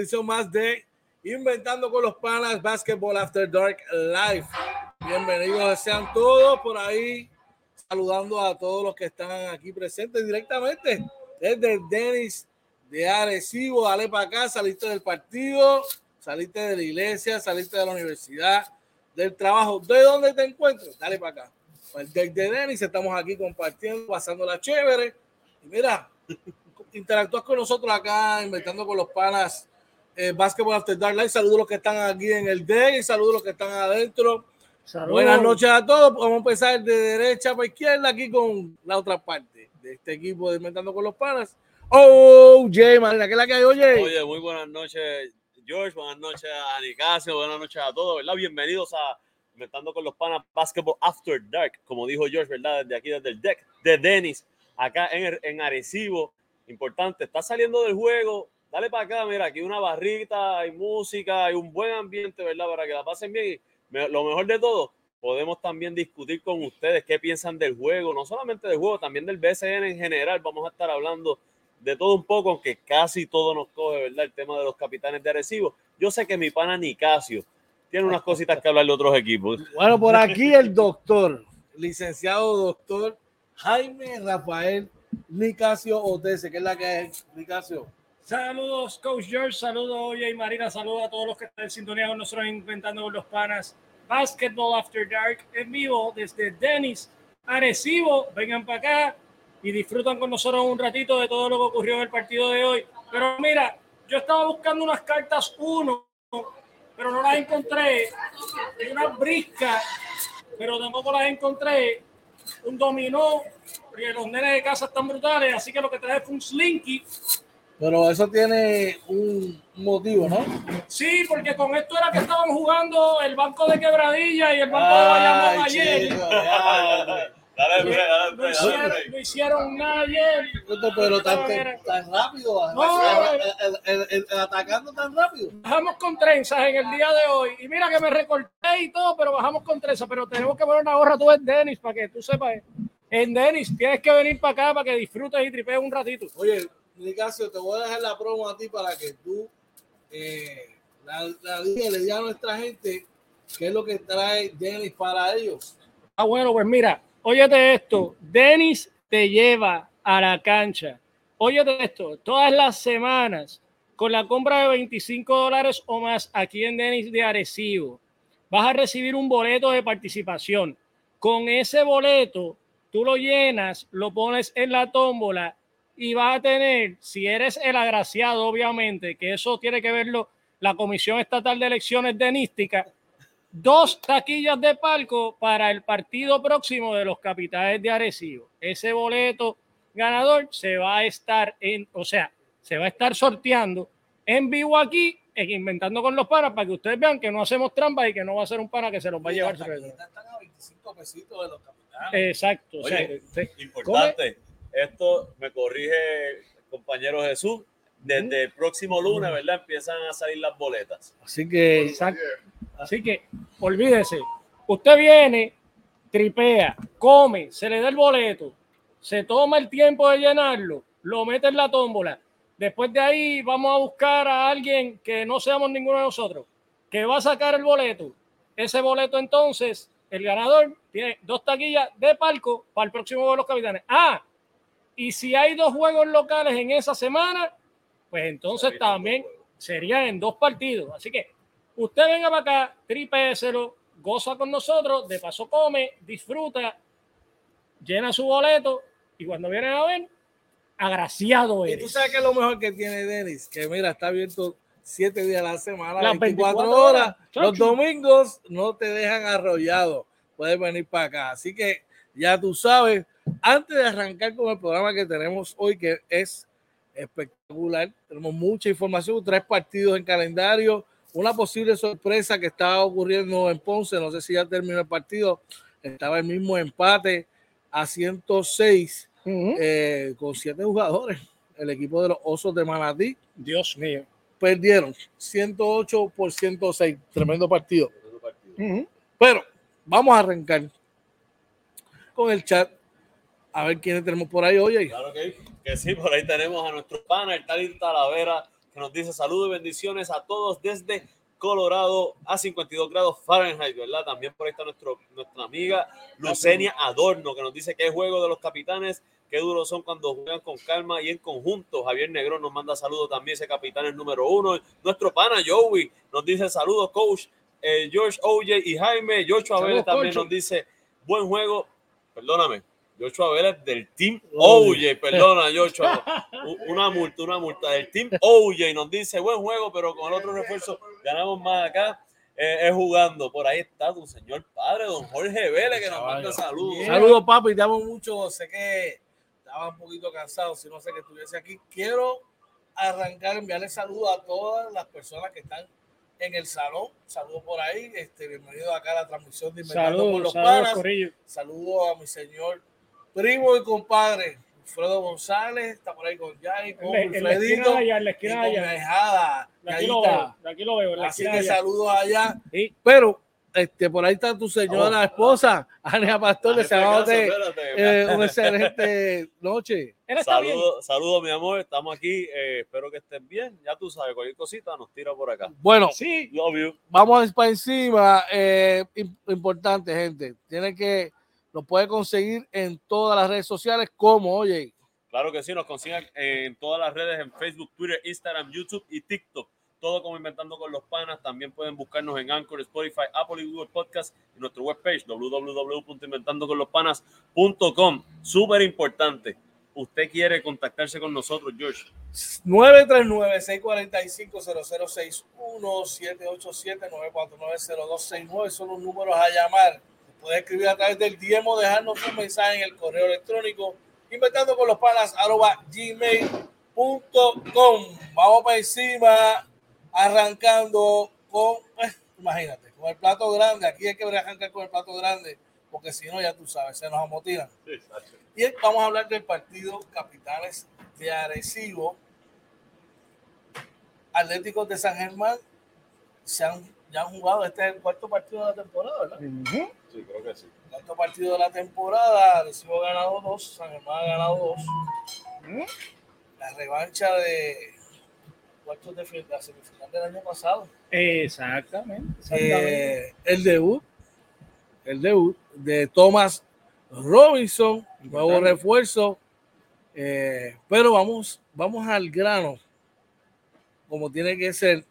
edición más de Inventando con los Panas Basketball After Dark Live. Bienvenidos sean todos por ahí, saludando a todos los que están aquí presentes directamente desde Denis de Arecibo. Dale para acá, saliste del partido, saliste de la iglesia, saliste de la universidad, del trabajo. ¿De dónde te encuentras? Dale para acá. Pues desde Denis estamos aquí compartiendo, pasando la chévere. Y mira, interactúas con nosotros acá, inventando con los panas eh, Basketball After Dark Live. Saludos a los que están aquí en el D y saludos a los que están adentro. Saludos. Buenas noches a todos. Vamos a empezar de derecha para izquierda aquí con la otra parte de este equipo de Inventando con los Panas. Oh, Jay, Marina, ¿qué es la que hay, oye? Oye, muy buenas noches, George. Buenas noches a Nicasio. Buenas noches a todos, ¿verdad? Bienvenidos a Inventando con los Panas Basketball After Dark, como dijo George, ¿verdad? Desde aquí, desde el deck de Dennis, acá en, en Arecibo importante, está saliendo del juego, dale para acá, mira, aquí una barrita, hay música, hay un buen ambiente, ¿verdad? Para que la pasen bien. Y lo mejor de todo, podemos también discutir con ustedes qué piensan del juego, no solamente del juego, también del BCN en general. Vamos a estar hablando de todo un poco, aunque casi todo nos coge, ¿verdad? El tema de los capitanes de Arecibo. Yo sé que mi pana Nicasio tiene unas cositas que hablar de otros equipos. Bueno, por aquí el doctor, licenciado doctor Jaime Rafael Nicasio Otese, que es la que es Nicasio. Saludos, Coach George. Saludos, Oye y Marina. Saludos a todos los que están en sintonía con nosotros inventando con los panas. Basketball After Dark en vivo desde Dennis, Arecibo. Vengan para acá y disfrutan con nosotros un ratito de todo lo que ocurrió en el partido de hoy. Pero mira, yo estaba buscando unas cartas uno, pero no las encontré. Una brisca, pero tampoco las encontré. Un dominó, porque los nenes de casa están brutales, así que lo que trae fue un slinky. Pero eso tiene un motivo, ¿no? Sí, porque con esto era que estaban jugando el banco de Quebradilla y el banco de Bayamón ayer. Dale, dale, no, hicieron, no hicieron nada ayer. Pero tan, tan rápido, No. el, el, el, el atacando tan rápido. Bajamos con trenzas en el día de hoy. Y mira que me recorté y todo, pero bajamos con trenzas. Pero tenemos que poner una gorra tú en Denis para que tú sepas. En Denis tienes que venir para acá para que disfrutes y tripees un ratito. Oye, Nicasio, te voy a dejar la promo a ti para que tú eh, la, la diga, le diga a nuestra gente qué es lo que trae Denis para ellos. Ah, bueno, pues mira, óyete esto. Denis te lleva a la cancha. Óyete esto, todas las semanas con la compra de 25 dólares o más aquí en Denis de Arecibo, vas a recibir un boleto de participación. Con ese boleto, tú lo llenas, lo pones en la tómbola y vas a tener, si eres el agraciado, obviamente, que eso tiene que verlo la Comisión Estatal de Elecciones Denística, dos taquillas de palco para el partido próximo de los capitales de Arecibo. Ese boleto ganador se va a estar en, o sea, se va a estar sorteando en vivo aquí, en Inventando con los Panas, para que ustedes vean que no hacemos trampa y que no va a ser un pana que se los va a llevar. Están a 25 pesitos de los capitanes. Exacto. o sea, Importante, esto me corrige el compañero Jesús. Desde el próximo lunes, ¿verdad? Empiezan a salir las boletas. Así que Exacto. Así que olvídese, usted viene, tripea, come, se le da el boleto, se toma el tiempo de llenarlo, lo mete en la tómbola. Después de ahí vamos a buscar a alguien que no seamos ninguno de nosotros, que va a sacar el boleto. Ese boleto entonces, el ganador tiene dos taquillas de palco para el próximo de los capitanes. Ah, y si hay dos juegos locales en esa semana, pues entonces también serían en dos partidos. Así que usted venga para acá, tripéselo, goza con nosotros, de paso come, disfruta, llena su boleto y cuando vienen a ver, agraciado Y tú eres. sabes que es lo mejor que tiene Denis, que mira, está abierto siete días a la semana, Las 24, 24 horas. horas, Los domingos no te dejan arrollado. Puedes venir para acá. Así que ya tú sabes, antes de arrancar con el programa que tenemos hoy, que es espectacular, tenemos mucha información, tres partidos en calendario, una posible sorpresa que estaba ocurriendo en Ponce, no sé si ya terminó el partido, estaba el mismo empate a 106 Ujú. eh, con siete jugadores. El equipo de los Osos de Manatí Dios mío. perdieron 108 por 106. Tremendo partido. Ujú. Pero vamos a arrancar con el chat. A ver quiénes tenemos por ahí. Oye, Claro que Que sí, por ahí tenemos a nuestro pana, el Talito Talavera, que nos dice saludos y bendiciones a todos desde Colorado a 52 grados Fahrenheit, ¿verdad? También por ahí está nuestro, nuestra amiga Lucenia Adorno, que nos dice que es juego de los capitanes, qué duros son cuando juegan con calma y en conjunto. Javier Negrón nos manda saludos también, ese capitán es número uno. Nuestro pana Joey nos dice saludos, coach. Eh, George, OJ y Jaime. George Abel también nos dice buen juego. Perdóname, Joshua Vélez del Team OJ, perdona, Joshua. Una multa, una multa del Team OJ. Nos dice buen juego, pero con el otro refuerzo ganamos más acá. Eh, es jugando. Por ahí está tu señor padre, don Jorge Vélez, que nos manda saludos. Saludos, papi. Te amo mucho. Sé que estaba un poquito cansado, si no sé que estuviese aquí. Quiero arrancar, enviarle saludos a todas las personas que están en el salón. Saludos por ahí. Este, bienvenido acá a la transmisión de Inventando con los Panas. Saludos a mi señor primo y compadre, Fredo González, está por ahí con Yanni, con Fredito. En la esquina allá, Aquí lo veo, aquí lo veo. Así que saludos allá. Pero este, por ahí está tu señora esposa, Ania Pastor, le de eh, una excelente noche. Saludos, saludo, mi amor, estamos aquí, eh, espero que estén bien, ya tú sabes, cualquier cosita nos tira por acá. Bueno, sí, vamos para encima, eh, importante gente, tiene que lo puede conseguir en todas las redes sociales como, oye. Claro que sí, nos consiguen en todas las redes, en Facebook, Twitter, Instagram, YouTube y TikTok. Todo como Inventando con los Panas. También pueden buscarnos en Anchor, Spotify, Apple y Google Podcast en nuestro webpage www.inventandoconlospanas.com. Súper importante. Usted quiere contactarse con nosotros, George. 939-645-0061, 787-949-0269 son los números a llamar Puedes escribir a través del DM o dejarnos un mensaje en el correo electrónico inventando con los palas arroba gmail.com. Vamos para encima, arrancando con, pues, imagínate, con el plato grande. Aquí hay que arrancar con el plato grande, porque si no, ya tú sabes, se nos amotinan. y vamos a hablar del partido Capitales de Arecibo. Atléticos de San Germán se han ya han jugado, este es el cuarto partido de la temporada, ¿verdad? Sí, creo que sí. Cuarto partido de la temporada, Recibo ha ganado dos, San Germán ha ganado dos. La revancha de cuartos de la semifinal del año pasado. Exactamente. Eh, el debut, el debut de Thomas Robinson, nuevo refuerzo. Eh, pero vamos, vamos al grano, como tiene que ser.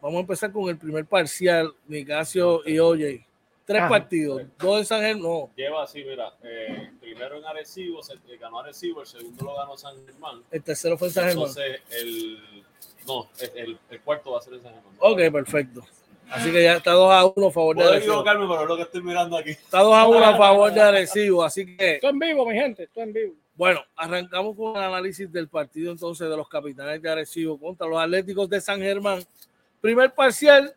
Vamos a empezar con el primer parcial, Nicasio y Oye. Tres partidos, dos en San Germán. No. Lleva así, mira, eh, primero en Arecibo, se ganó Arecibo, el segundo lo ganó San Germán. El tercero fue en San Germán. Entonces, el, no, el, el, cuarto va a ser en San Germán. Ok, perfecto. Así que ya está 2 a 1 a favor de Arecibo. equivocarme, pero es lo que estoy mirando aquí. Está 2 a 1 a favor de Arecibo, así que... Estoy en vivo, mi gente, estoy en vivo. Bueno, arrancamos con el análisis del partido entonces de los capitanes de Arecibo contra los Atléticos de San Germán. Primer parcial,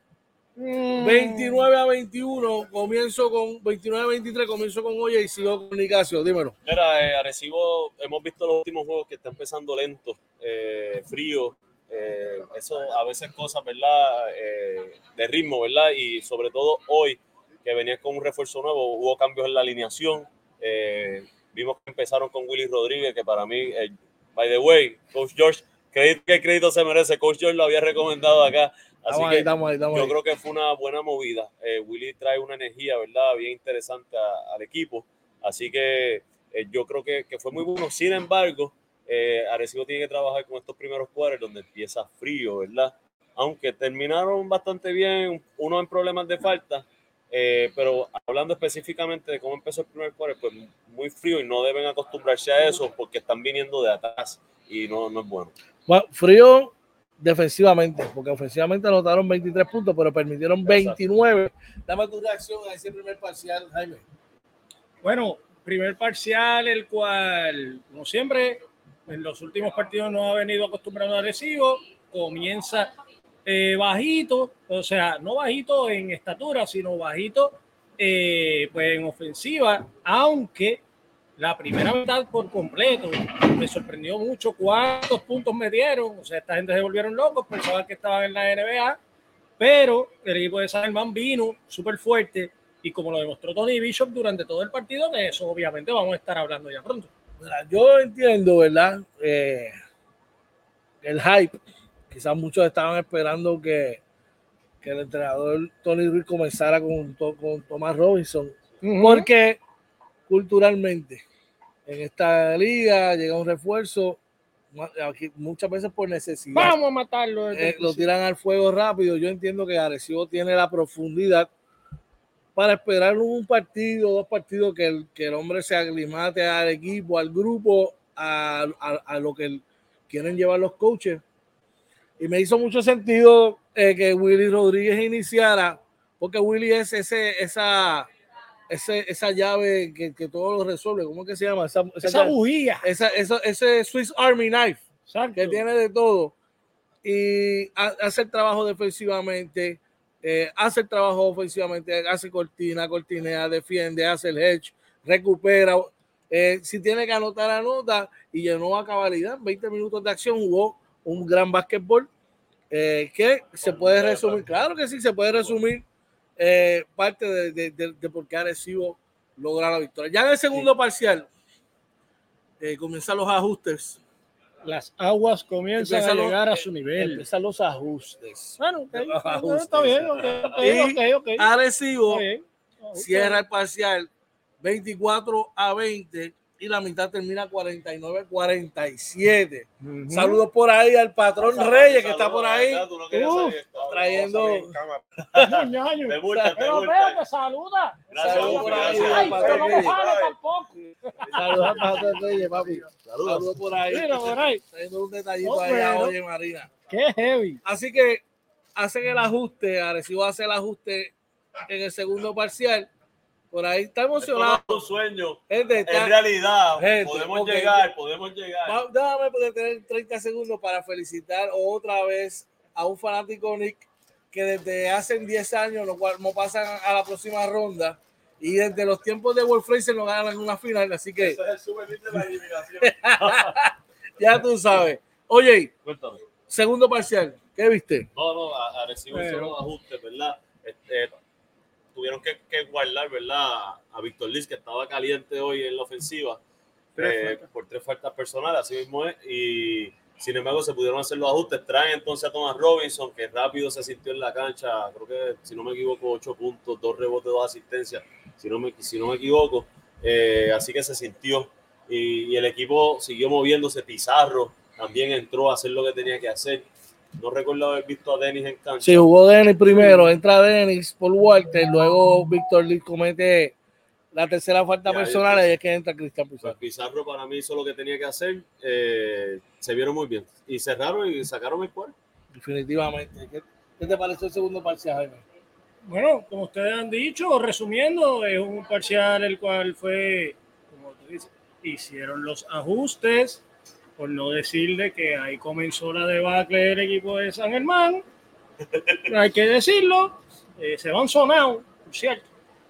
29 a 21, comienzo con 29 a 23, comienzo con Oye y sigo con Nicasio, dímelo. Mira, eh, Arecibo, hemos visto los últimos juegos que está empezando lento, eh, frío, eh, eso a veces cosas, ¿verdad? Eh, de ritmo, ¿verdad? Y sobre todo hoy, que venía con un refuerzo nuevo, hubo cambios en la alineación. vimos que empezaron con Willy Rodríguez, que para mí, by the way, Coach George, ¿qué crédito se merece? Coach George lo había recomendado acá Así que yo creo que fue una buena movida. Eh, Willy trae una energía, ¿verdad? Bien interesante al equipo. Así que eh, yo creo que, que, fue muy bueno. Sin embargo, eh, Arecibo tiene que trabajar con estos primeros cuadros donde empieza frío, ¿verdad? Aunque terminaron bastante bien, uno en problemas de falta, eh, pero hablando específicamente de cómo empezó el primer cuadro, pues muy frío y no deben acostumbrarse a eso porque están viniendo de atrás y no, no es bueno. Bueno, frío defensivamente, porque ofensivamente anotaron 23 puntos, pero permitieron 29. Dame tu reacción a ese primer parcial, Jaime. Bueno, primer parcial, el cual, como siempre, en los últimos partidos no ha venido acostumbrado a recibo, comienza eh, bajito, o sea, no bajito en estatura, sino bajito eh, pues en ofensiva, aunque la primera mitad por completo. Me sorprendió mucho cuántos puntos me dieron. O sea, esta gente se volvieron locos, pensaban que estaban en la NBA, pero el equipo de San Germán vino súper fuerte y como lo demostró Tony Bishop durante todo el partido, de eso obviamente vamos a estar hablando ya pronto. Yo entiendo, ¿verdad? Eh, el hype. Quizás muchos estaban esperando que, que el entrenador Tony Ruiz comenzara con, con Thomas Robinson. Porque culturalmente en esta liga llega un refuerzo aquí muchas veces por necesidad. Vamos a matarlo. Eh, lo tiran al fuego rápido. Yo entiendo que Arecibo tiene la profundidad para esperar un partido, dos partidos que el, que el hombre se aclimate al equipo, al grupo, a, a- a lo que quieren llevar los coaches. Y me hizo mucho sentido eh, que Willy Rodríguez iniciara, porque Willy es ese, esa, ese, esa llave que, que todo lo resuelve. ¿Cómo es que se llama? Esa, esa Esa bujía. esa- esa- ese Swiss Army Knife Exacto. que tiene de todo y ha- hace el trabajo defensivamente, eh, hace el trabajo ofensivamente, hace cortina, cortinea, defiende, hace el hedge, recupera. eh, si tiene que anotar, anota y llenó a cabalidad. 20 minutos de acción, jugó un gran básquetbol eh, que se puede resumir, claro que sí, se puede resumir eh, parte de, de, de- de por qué Arecibo logra la victoria. Ya en el segundo parcial eh, comienzan los ajustes. Las aguas comienzan Empiezan a los- llegar a su nivel. Empiezan los ajustes. Bueno, ok, Los ajustes. está bien, ok, ok, Y ok, ok, Arecibo cierra el parcial 24 a 20 y la mitad termina 49-47. Ujú. Saludos por ahí al patrón Reyes que está por ahí no esto. trayendo. Te multan, te saluda. Saludos por ahí al patrón Reyes. Saludos al patrón Reyes, papi. Saludos por ahí. Mira, por ahí. Trayendo un detallito Oh, ahí bueno. oye Marina. Qué heavy. Así que hacen el ajuste, Arecibo hace el ajuste en el segundo parcial. Por ahí está emocionado. es un sueño. Gente, está- En realidad, Gente, podemos ok. llegar, podemos llegar. Déjame poder tener 30 segundos para felicitar otra vez a un fanático Nick que desde hace 10 años no, no pasan a la próxima ronda y desde los tiempos de Wolf Fraser no ganan una final, así que Ese es el de la eliminación. ya tú sabes. Oye, Cuéntame. segundo parcial, ¿qué viste? No, no, a, Pero- unos ajustes, ¿verdad? Este, tuvieron que, que guardar, ¿verdad? A Víctor Liz, que estaba caliente hoy en la ofensiva, Tres eh, por tres faltas personales, así mismo es. Y sin embargo, se pudieron hacer los ajustes. Traen entonces a Thomas Robinson, que rápido se sintió en la cancha, creo que, si no me equivoco, ocho puntos, dos rebotes, dos asistencias, si no me, si no me equivoco. Eh, así que se sintió. Y, y el equipo siguió moviéndose. Pizarro también entró a hacer lo que tenía que hacer. No recuerdo haber visto a Dennis en cancha. Sí, jugó Dennis primero, entra Dennis por Walter, luego Víctor Lee comete la tercera falta Ya, personal y es que entra Cristian Pues Pizarro. Pizarro para mí hizo lo que tenía que hacer. eh, se vieron muy bien. Y cerraron y sacaron el cuarto. Definitivamente. ¿Qué, qué te pareció el segundo parcial, Jaime? Bueno, como ustedes han dicho, resumiendo, es un parcial el cual fue, como tú dices, hicieron los ajustes, por no decirle que ahí comenzó la debacle del equipo de San Germán. Hay que decirlo, eh, se van sonados, por cierto.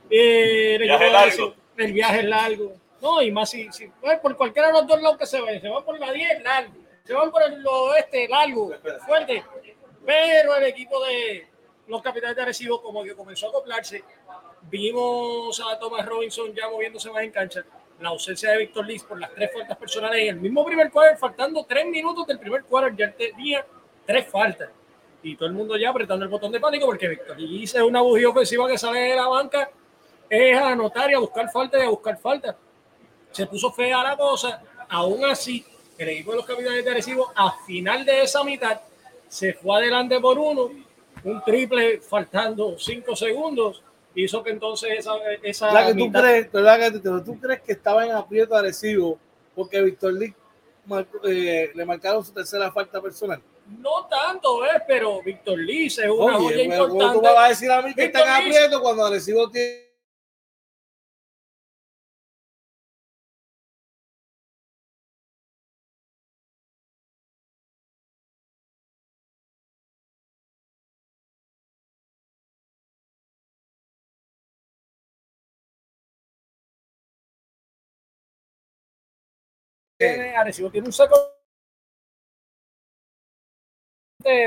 Eh, el, Viaje de largo. Arecibo- el viaje es largo. No, y más si, si pues, por cualquiera de los dos lados que se vayan, se van por la 10, largo. Se van por el oeste, largo, fuerte. Pero el equipo de los capitanes de Arecibo como que comenzó a acoplarse. Vimos a Thomas Robinson ya moviéndose más en cancha. La ausencia de Víctor Liz por las tres faltas personales en el mismo primer cuadro, faltando tres minutos del primer cuadro, ya tenía tres faltas. Y todo el mundo ya apretando el botón de pánico porque Víctor Liz es una bujía ofensiva que sale de la banca, es a anotar y a buscar falta y a buscar falta. Se puso fea la cosa. Aún así, el equipo de los capitanes de Arecibo, a final de esa mitad, se fue adelante por uno, un triple faltando cinco segundos, hizo que entonces esa, esa ¿Verdad que tú mitad- crees, verdad que tú- tú crees que estaba en aprieto agresivo porque Víctor Lee eh, le marcaron su tercera falta personal? no tanto, ¿ves? Pero Víctor Liz es una joya Oye, pero ¿cómo tú importante. me vas a decir a mí que está en Víctor Liz. aprieto cuando agresivo tiene tiene, Arecibo tiene un saco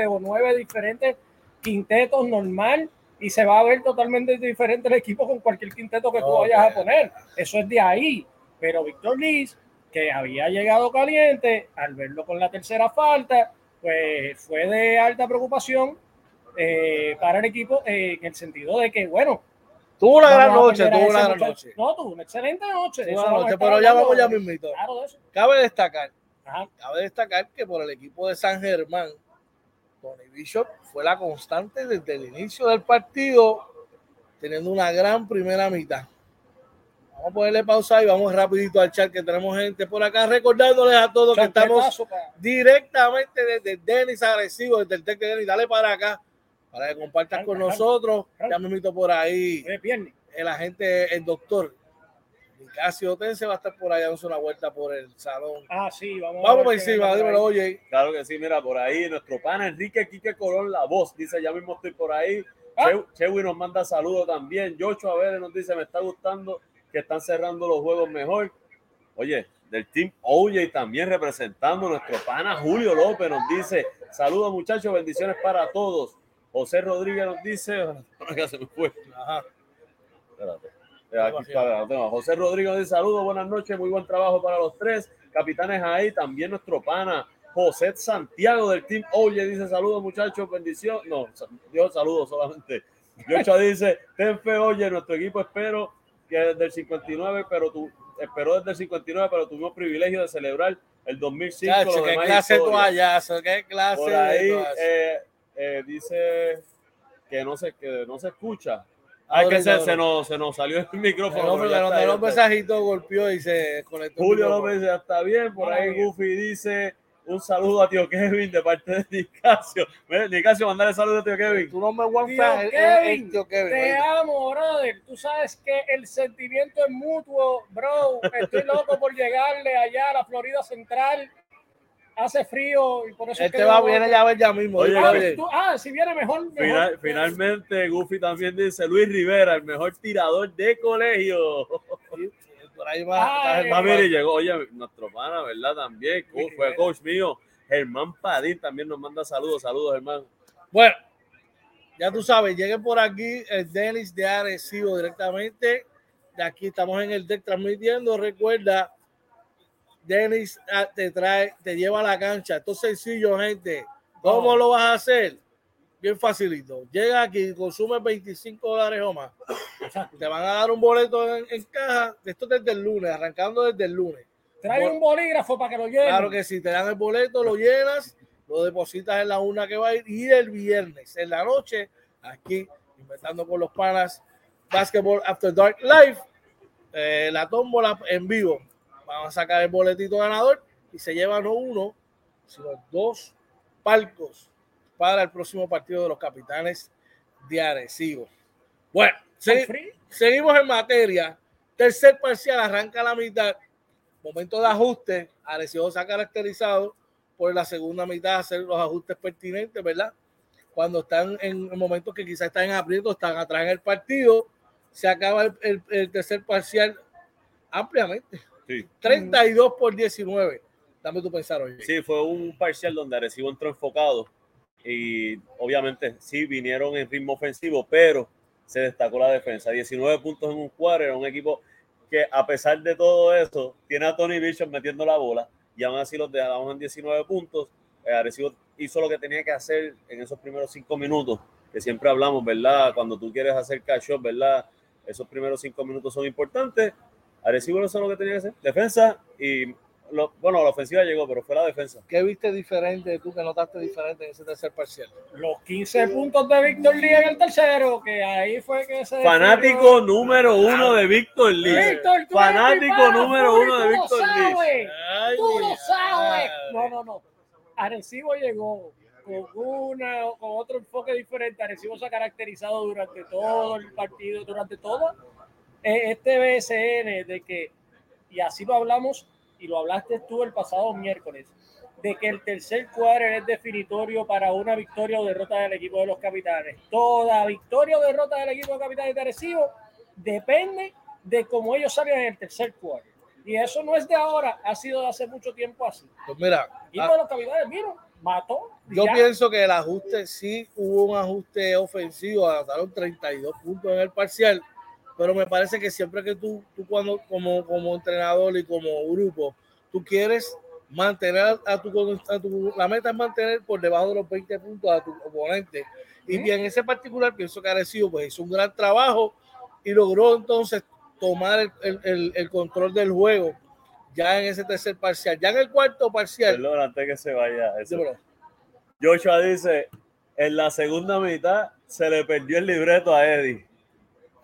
o nueve diferentes quintetos normal y se va a ver totalmente diferente el equipo con cualquier quinteto que tú vayas a poner. Eso es de ahí. Pero Víctor Liz que había llegado caliente, al verlo con la tercera falta, pues fue de alta preocupación eh, para el equipo eh, en el sentido de que, bueno, Tuvo una gran noche, tuvo una gran noche. No, tuvo una excelente noche. Tuvo una noche, pero ya vamos ya mismito. Claro, eso. Cabe destacar, Ajá. cabe destacar que por el equipo de San Germán, Tony Bishop fue la constante desde el inicio del partido, teniendo una gran primera mitad. Vamos a ponerle pausa y vamos rapidito al chat que tenemos gente por acá, recordándoles a todos que estamos directamente desde Denis Agresivo, desde el Tec de Denis. Dale para acá para que compartas con nosotros. Ya me invito por ahí el agente, el doctor Nicasio Tense va a estar por ahí dándose una vuelta por el salón. Ah, sí, vamos. Vamos por encima, dímelo, ahí. oye. Claro que sí, mira, por ahí nuestro pana Enrique Quique Colón, la voz, dice, ya mismo estoy por ahí. Ah. Che- Chewy nos manda saludos también. Yocho Vélez nos dice, me está gustando que están cerrando los juegos mejor. Oye, del team OJ también representando nuestro pana Julio López nos dice, saludos muchachos, bendiciones para todos. José Rodríguez nos dice, ya se me fue. Ajá. Espérate. Aquí está. José Rodríguez dice saludos, buenas noches, muy buen trabajo para los tres. Capitanes ahí, también nuestro pana José Santiago del Team Oye dice saludos muchachos, bendición. No, Dios saludos solamente. Yocha dice, ten fe, oye, nuestro equipo espero que desde el 59, pero tú esperó desde el 59, pero tuvimos privilegio de celebrar el 2005. Chacho, qué clase de toallazo, qué clase Por de ahí toallazo. eh, eh, dice que no se, que no se escucha. Es que se, se, nos, se nos salió el micrófono. El hombre pero está. mensajitos golpeó y se conectó. Julio. López ya está bien. Por ahí. Goofy dice un saludo a tío Kevin de parte de Nicasio. Nicasio, mandale saludos a tío Kevin. Tu nombre es es- Kevin, es tío Kevin. Te amo, brother. Tú sabes que el sentimiento es mutuo, bro. Estoy loco por llegarle allá a la Florida Central. Hace frío y por eso es Este que va, viene ya a ver ya mismo. Oye, Ah, oye. tú- ah, si viene mejor. mejor. Final- finalmente, Goofy también dice Luis Rivera, el mejor tirador de colegio. Por ahí va. Ay, va- mire, llegó, oye, nuestro pana, ¿verdad? También, co- Luis fue coach mío. Germán Padín también nos manda saludos. Saludos, Germán. Bueno, ya tú sabes, lleguen por aquí el Denis de Arecibo directamente. De aquí estamos en el deck transmitiendo. Recuerda, Denis ah, te trae, te lleva a la cancha. Esto es sencillo, gente. ¿Cómo No. lo vas a hacer? Bien facilito. Llega aquí, consume 25 dólares o más. Exacto. Te van a dar un boleto en, en caja. Esto desde el lunes, arrancando desde el lunes. Trae un bolígrafo para que lo llene. Claro que sí, te dan el boleto, lo llenas, lo depositas en la una que va a ir y el viernes en la noche, aquí, inventando con los panas, Basketball After Dark Live, eh, la tómbola en vivo. Vamos a sacar el boletito ganador y se llevan no uno, sino dos palcos para el próximo partido de los capitanes de Arecibo. Bueno, segui- seguimos en materia. Tercer parcial, arranca la mitad. Momento de ajuste. Arecibo se ha caracterizado por la segunda mitad hacer los ajustes pertinentes, ¿verdad? Cuando están en momentos que quizás están en aprieto, están atrás en el partido, se acaba el, el- el tercer parcial ampliamente. Sí. 32 por 19. Dame tu pensar. Sí, fue un parcial donde Arecibo entró enfocado y obviamente sí vinieron en ritmo ofensivo, pero se destacó la defensa. 19 puntos en un cuadro, era un equipo que a pesar de todo eso, tiene a Tony Bishop metiendo la bola y aún así los dejamos en 19 puntos. Eh, Arecibo hizo lo que tenía que hacer en esos primeros cinco minutos, que siempre hablamos, ¿verdad? Cuando tú quieres hacer cash shot, ¿verdad? Esos primeros cinco minutos son importantes. Arecibo no hizo lo que tenía que hacer, defensa y, lo- bueno, la ofensiva llegó, pero fue la defensa. ¿Qué viste diferente tú que notaste diferente en ese tercer parcial? Los 15 puntos de Víctor Lee en el tercero, que ahí fue que se. Fanático número uno de Víctor Lee. Víctor, tú Fanático eres mi pana, número uno de tú lo Víctor Lee. Tú lo sabes. No, no, no. Arecibo llegó con una con otro enfoque diferente. Arecibo se ha caracterizado durante todo el partido, durante todo eh, este BSN de que, y así lo hablamos y lo hablaste tú el pasado miércoles, de que el tercer cuadro es definitorio para una victoria o derrota del equipo de los capitanes. Toda victoria o derrota del equipo de capitanes de Arecibo depende de cómo ellos salgan en el tercer cuadro. Y eso no es de ahora, ha sido de hace mucho tiempo así. Pues mira, Y ah, los capitanes, mira, mató. yo ya. pienso que el ajuste sí hubo un ajuste ofensivo, anotaron 32 puntos en el parcial, pero me parece que siempre que tú, tú cuando como, como entrenador y como grupo tú quieres mantener a tu, a tu, la meta es mantener por debajo de los 20 puntos a tu oponente. Y bien, en ese particular pienso que Arecibo pues hizo un gran trabajo y logró entonces tomar el, el, el, el control del juego ya en ese tercer parcial. Ya en el cuarto parcial. Perdón, antes que se vaya. Eso. Joshua dice, en la segunda mitad se le perdió el libreto a Eddie.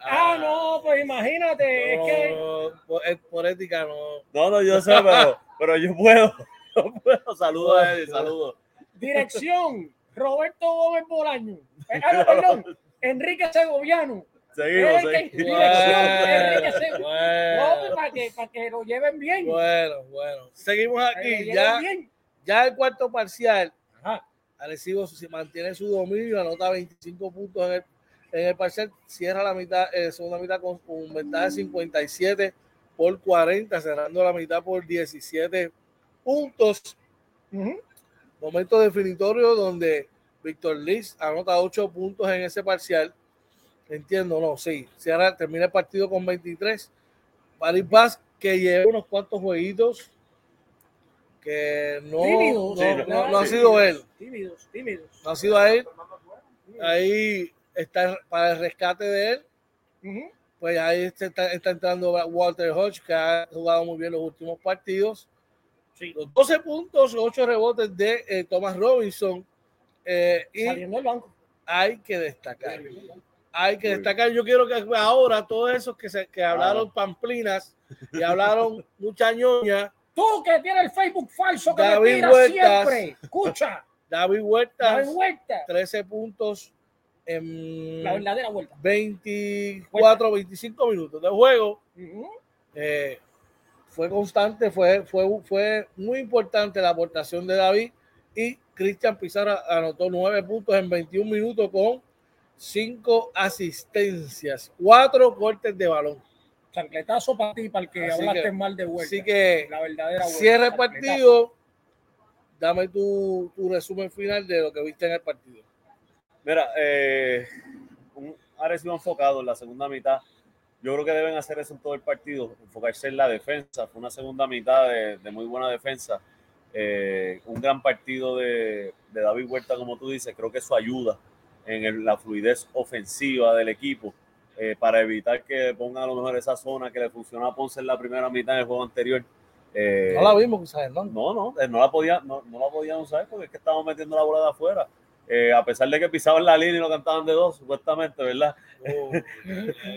Ah, no, pues imagínate, es que No, por, por ética no. No, no, yo sé, pero, pero yo puedo. Yo puedo. Saludos a Eddie, saludos. dirección, Roberto Gómez Bolaño. Eh, ah, no, perdón, Enrique Segoviano. Seguimos, seguimos. Dirección, Enrique Sego. No, Bueno, pues, para que, para que lo lleven bien. bueno, bueno. Seguimos aquí. Ya, bien. ya el cuarto parcial. Ajá. Arecibo se mantiene su dominio, anota 25 puntos en el, en el parcial, cierra la mitad, eh, segunda mitad con un ventaja de 57 por 40, cerrando la mitad por 17 puntos. Momento definitorio donde Víctor Liz anota 8 puntos en ese parcial. Entiendo, no, sí. Cierra, termina el partido con 23. Paris Vaz, que lleva unos cuantos jueguitos que no, Tímidos. no, Sí, no- no, no ha sido él. Tímidos, tímidos. No ha sido a él. Ahí está para el rescate de él. Ujú. Pues ahí está, está entrando Walter Hodge, que ha jugado muy bien los últimos partidos. Sí. Los 12 puntos, 8 rebotes de eh, Thomas Robinson. Eh, y Saliendo del banco. hay que destacar. Hay que destacar. Yo quiero que ahora todos esos que, se, que hablaron pamplinas y hablaron mucha ñoña, Tú que tienes el Facebook falso que David me tiras Huertas. siempre. Escucha, David Huerta, David Huerta. 13 puntos en La verdadera vuelta. 24, 25 minutos de juego. Ujú. Eh, fue constante, fue, fue, fue muy importante la aportación de David y Cristian Pizarro anotó 9 puntos en 21 minutos con 5 asistencias, 4 cortes de balón. Chancletazo para ti, para el que Así hablaste que- mal de vuelta. Así que la verdadera vuelta. cierra el partido. Dame tu, tu resumen final de lo que viste en el partido. Mira, eh, un Arecibo enfocado en la segunda mitad. Yo creo que deben hacer eso en todo el partido, enfocarse en la defensa. Fue una segunda mitad de, de muy buena defensa. Eh, un gran partido de, de David Huerta, como tú dices. Creo que eso ayuda en el- la fluidez ofensiva del equipo eh, para evitar que pongan a lo mejor esa zona que le funcionó a Ponce en la primera mitad del juego anterior. Eh, No la vimos, quizás, Hernán. no, no, eh, no la, podía, no, no la podían usar porque es que estaban metiendo la bola de afuera. Eh, a pesar de que pisaban la línea y lo cantaban de dos, supuestamente, ¿verdad? Oh,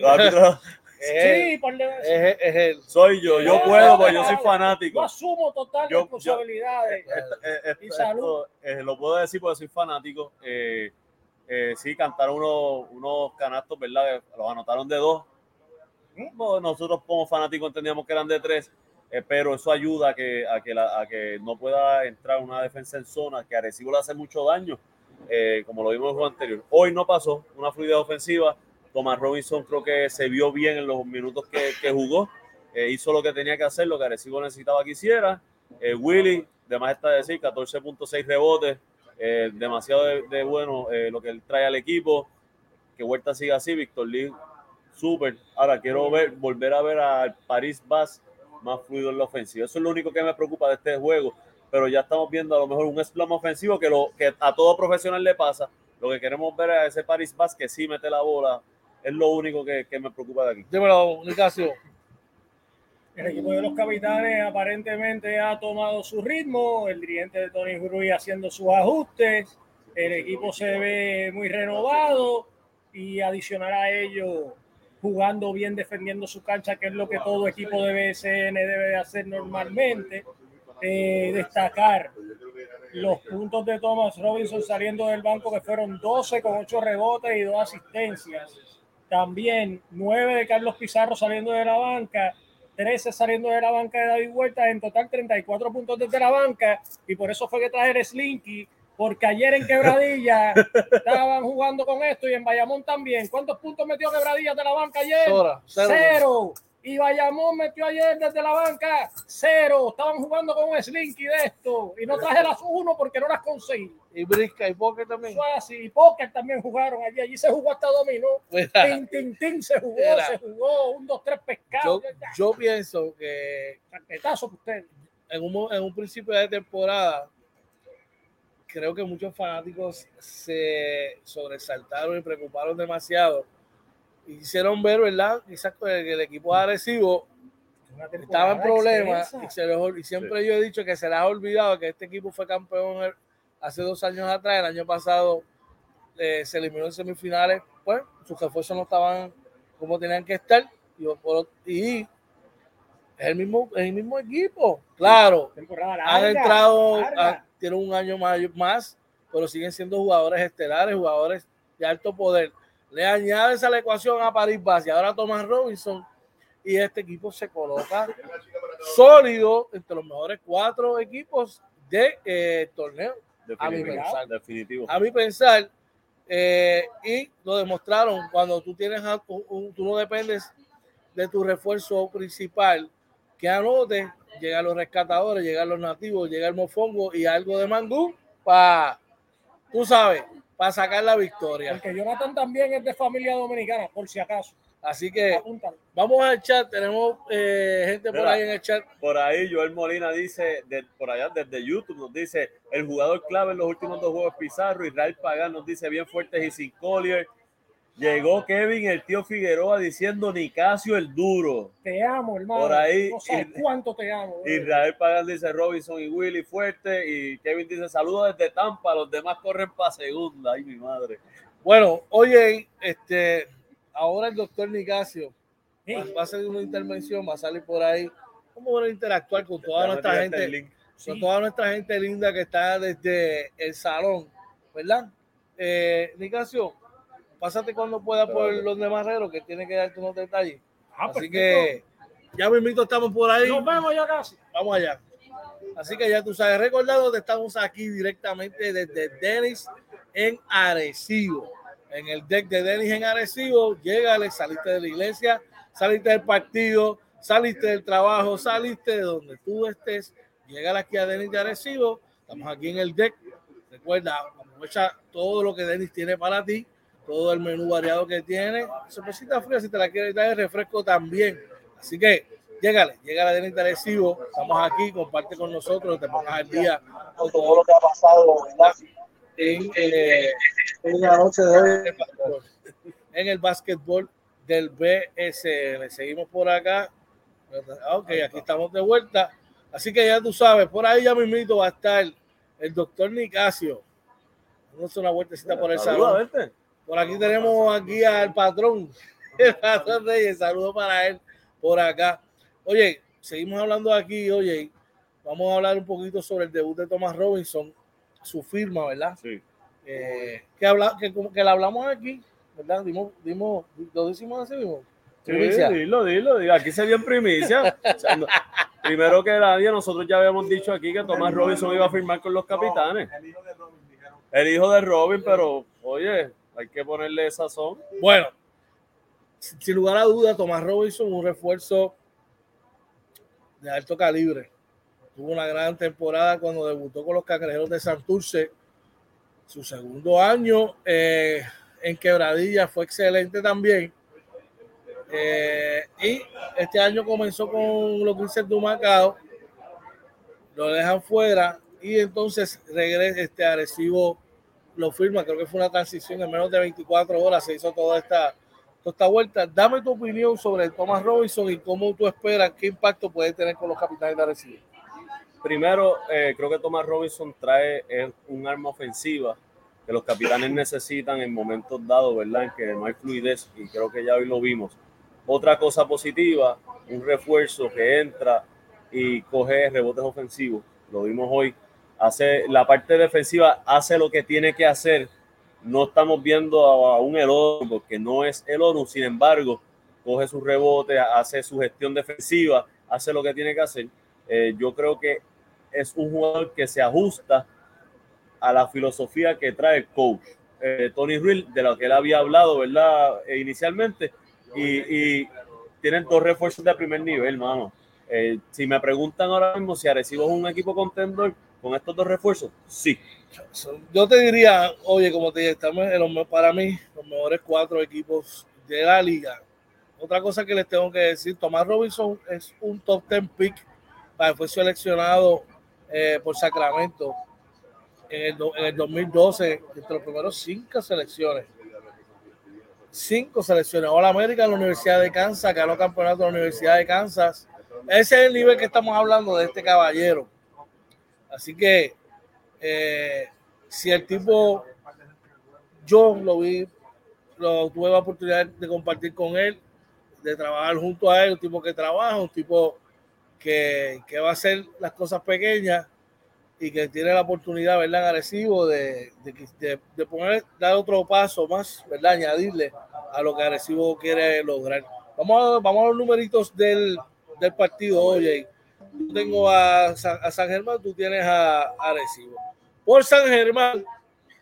Los árbitros, Sí, por es, es él. soy yo, yo puedo, porque yo soy fanático. Yo asumo total Yo- responsabilidades. Eh, eh, Y esto- salud. esto, lo puedo decir porque soy fanático. Eh, eh, sí, cantaron unos, unos canastos, ¿verdad? Los anotaron de dos. Bueno, nosotros como fanáticos entendíamos que eran de tres, eh, pero eso ayuda a que, a, que la- a que no pueda entrar una defensa en zona, que a Arecibo le hace mucho daño, eh, como lo vimos en el juego anterior. Hoy no pasó una fluidez ofensiva. Thomas Robinson creo que se vio bien en los minutos que, que jugó. Eh, hizo lo que tenía que hacer, lo que Arecibo necesitaba que hiciera. Eh, Willy, de más está decir, 14.6 rebotes, eh, demasiado de, de bueno eh, lo que él trae al equipo. Que Huerta siga así, Víctor Lee, súper. Ahora quiero ver, volver a ver al París Bass más fluido en la ofensiva. Eso es lo único que me preocupa de este juego. Pero ya estamos viendo a lo mejor un slam ofensivo que, lo, que a todo profesional le pasa. Lo que queremos ver es ese París Bass que sí mete la bola. Es lo único que, que me preocupa de aquí. Dímelo, Nicasio. El equipo de los capitanes aparentemente ha tomado su ritmo, el dirigente de Tony Gruy haciendo sus ajustes, el equipo se ve muy renovado y adicional a ello jugando bien, defendiendo su cancha, que es lo que todo equipo de BSN debe de hacer normalmente. Eh, destacar los puntos de Thomas Robinson saliendo del banco, que fueron 12 con 8 rebotes y 2 asistencias. También 9 de Carlos Pizarro saliendo de la banca, 13 saliendo de la banca de David Huerta, en total 34 puntos desde la banca. Y por eso fue que traje Slinky, porque ayer en Quebradilla estaban jugando con esto y en Bayamón también. ¿Cuántos puntos metió Quebradilla de la banca ayer? Cero. Cero. Y Bayamón metió ayer desde la banca cero. Estaban jugando con un slinky de esto. Y no traje las uno porque no las conseguí. Y Brisca y Poker también. Eso así. Y póker también jugaron allí. Allí se jugó hasta dominó. Mira, Tin, tin, tin, se jugó, Mira. se jugó. Un, dos, tres pescados. yo, yo pienso que Chaquetazo para ustedes. en un, en un principio de temporada, creo que muchos fanáticos se sobresaltaron y preocuparon demasiado. Hicieron ver, ¿verdad? Quizás que el equipo agresivo estaba en problemas y, se les, y siempre yo he dicho que se les ha olvidado que este equipo fue campeón hace dos años atrás, el año pasado eh, se eliminó en semifinales, pues sus refuerzos no estaban como tenían que estar y, y es el mismo, el mismo equipo, claro, han entrado, tienen un año más, más, pero siguen siendo jugadores estelares, jugadores de alto poder. Le añades a la ecuación a París Base, ahora Thomas Robinson, y este equipo se coloca sólido entre los mejores cuatro equipos de eh, torneo. A mi pensar. Definitivo. A mi pensar. Eh, y lo demostraron cuando tú tienes tú no dependes de tu refuerzo principal que anote, llegan los rescatadores, llegan los nativos, llega el mofongo y algo de mangú para, tú sabes, para sacar la victoria. Porque Jonathan también es de familia dominicana, por si acaso. Así que vamos al chat, tenemos eh, gente por ahí en el chat. Por ahí Joel Molina dice, de, por allá desde YouTube nos dice, el jugador clave en los últimos dos juegos Pizarro, Israel Pagán nos dice bien fuertes y sin Collier. Llegó Kevin, el tío Figueroa, diciendo Nicasio el duro. Te amo, hermano. Por ahí. No sé cuánto te amo. Israel Pagán dice Robinson y Willy fuerte. Y Kevin dice saludos desde Tampa. Los demás corren para segunda. Ay, mi madre. Bueno, oye, este ahora el doctor Nicasio va, a hacer una intervención, va a salir por ahí. Vamos a interactuar con toda nuestra gente, con toda nuestra gente linda que está desde el salón, ¿verdad? Eh, Nicasio, pásate cuando pueda por los de Marrero, que tiene que darte unos detalles. Ah, Así que ya mismito estamos por ahí. Nos vemos ya casi. Vamos allá. Así que ya tú sabes, recordado, estamos aquí directamente desde Denis en Arecibo en el deck de Denis en Arecibo, llégale, saliste de la iglesia, saliste del partido, saliste del trabajo, saliste de donde tú estés, llega aquí a Denis de Arecibo, estamos aquí en el deck, recuerda, aprovecha todo lo que Denis tiene para ti, todo el menú variado que tiene, sorpresita fría si te la quieres dar el refresco también, así que llégale, Denis de Arecibo, estamos aquí, comparte con nosotros, te pongas al día con todo lo que ha pasado, ¿verdad? en, eh, en la noche de hoy en el básquetbol del BSL. Seguimos por acá. Ok, aquí estamos de vuelta. Así que ya tú sabes, por ahí ya mismito va a estar el doctor Nicasio. Vamos a una vueltecita por el salón. Por aquí tenemos aquí al patrón, el patrón Reyes. Saludos para él por acá. Oye, seguimos hablando aquí. Oye, vamos a hablar un poquito sobre el debut de Thomas Robinson su firma, ¿verdad? Sí. Eh, que, habla, que, que la hablamos aquí, ¿verdad? Dimos, dimos, lo decimos así mismo. Sí, dilo, dilo, dilo, aquí se dio en primicia. primero que nadie, nosotros ya habíamos dicho aquí que Tomás Robinson iba a firmar con los capitanes. el hijo de Robin, dijeron. El hijo de Robin, pero oye, hay que ponerle sazón. Bueno, sin lugar a duda, Tomás Robinson, un refuerzo de alto calibre tuvo una gran temporada cuando debutó con los Cangrejeros de Santurce. Su segundo año eh, en Quebradilla fue excelente también. Eh, y este año comenzó con los Grises de Macao. Lo dejan fuera y entonces regresa este agresivo lo firma. Creo que fue una transición en menos de 24 horas. Se hizo toda esta, toda esta vuelta. Dame tu opinión sobre el Thomas Robinson y cómo tú esperas, qué impacto puede tener con los capitanes de Arecibo. Primero, eh, creo que Thomas Robinson trae un arma ofensiva que los capitanes necesitan en momentos dados, ¿verdad? En que no hay fluidez y creo que ya hoy lo vimos. Otra cosa positiva, un refuerzo que entra y coge rebotes ofensivos. Lo vimos hoy. Hace la parte defensiva, hace lo que tiene que hacer. No estamos viendo a, un Elonu porque no es Elonu, sin embargo, coge su rebote, hace su gestión defensiva, hace lo que tiene que hacer. Eh, yo creo que es un jugador que se ajusta a la filosofía que trae el coach. Eh, Tony Ruiz, de lo que él había hablado, ¿verdad? E inicialmente, y, tienen dos refuerzos de primer nivel, hermano. Eh, si me preguntan ahora mismo si Arecibo es un equipo contendor con estos dos refuerzos, sí. Yo te diría, oye, como te dije, estamos en para mí los mejores cuatro equipos de la liga. Otra cosa que les tengo que decir, Tomás Robinson es un top ten pick fue seleccionado eh, por Sacramento en el, en el 2012, entre los primeros cinco selecciones. Cinco selecciones. All América en la Universidad de Kansas, ganó campeonato de la Universidad de Kansas. Ese es el nivel que estamos hablando de este caballero. Así que eh, si el tipo, yo lo vi, lo, tuve la oportunidad de compartir con él, de trabajar junto a él, un tipo que trabaja, un tipo que, que va a hacer las cosas pequeñas y que tiene la oportunidad, ¿verdad? Agresivo de, de, de, poner, dar otro paso más, ¿verdad? Añadirle a lo que Agresivo quiere lograr. Vamos a, vamos a los numeritos del, del partido, oye. Yo tengo a San, a San Germán, tú tienes a, a Agresivo. Por San Germán,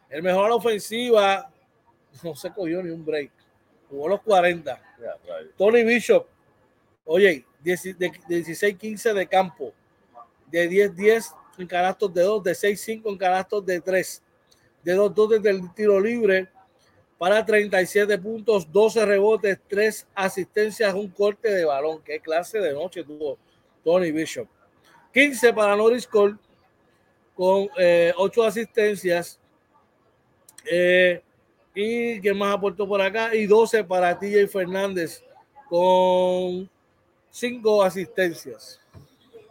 el mejor ofensiva, no se cogió ni un break. Jugó los 40. Tony Bishop, oye, 16-15 de campo, de 10-10 en canastos de 2, de 6-5 en canastos de 3, de 2-2 desde el tiro libre para 37 puntos, 12 rebotes, 3 asistencias, un corte de balón. Qué clase de noche tuvo Tony Bishop. 15 para Norris Cole con eh, 8 asistencias. Eh, y que más aportó por acá y 12 para TJ Fernández con 5 asistencias.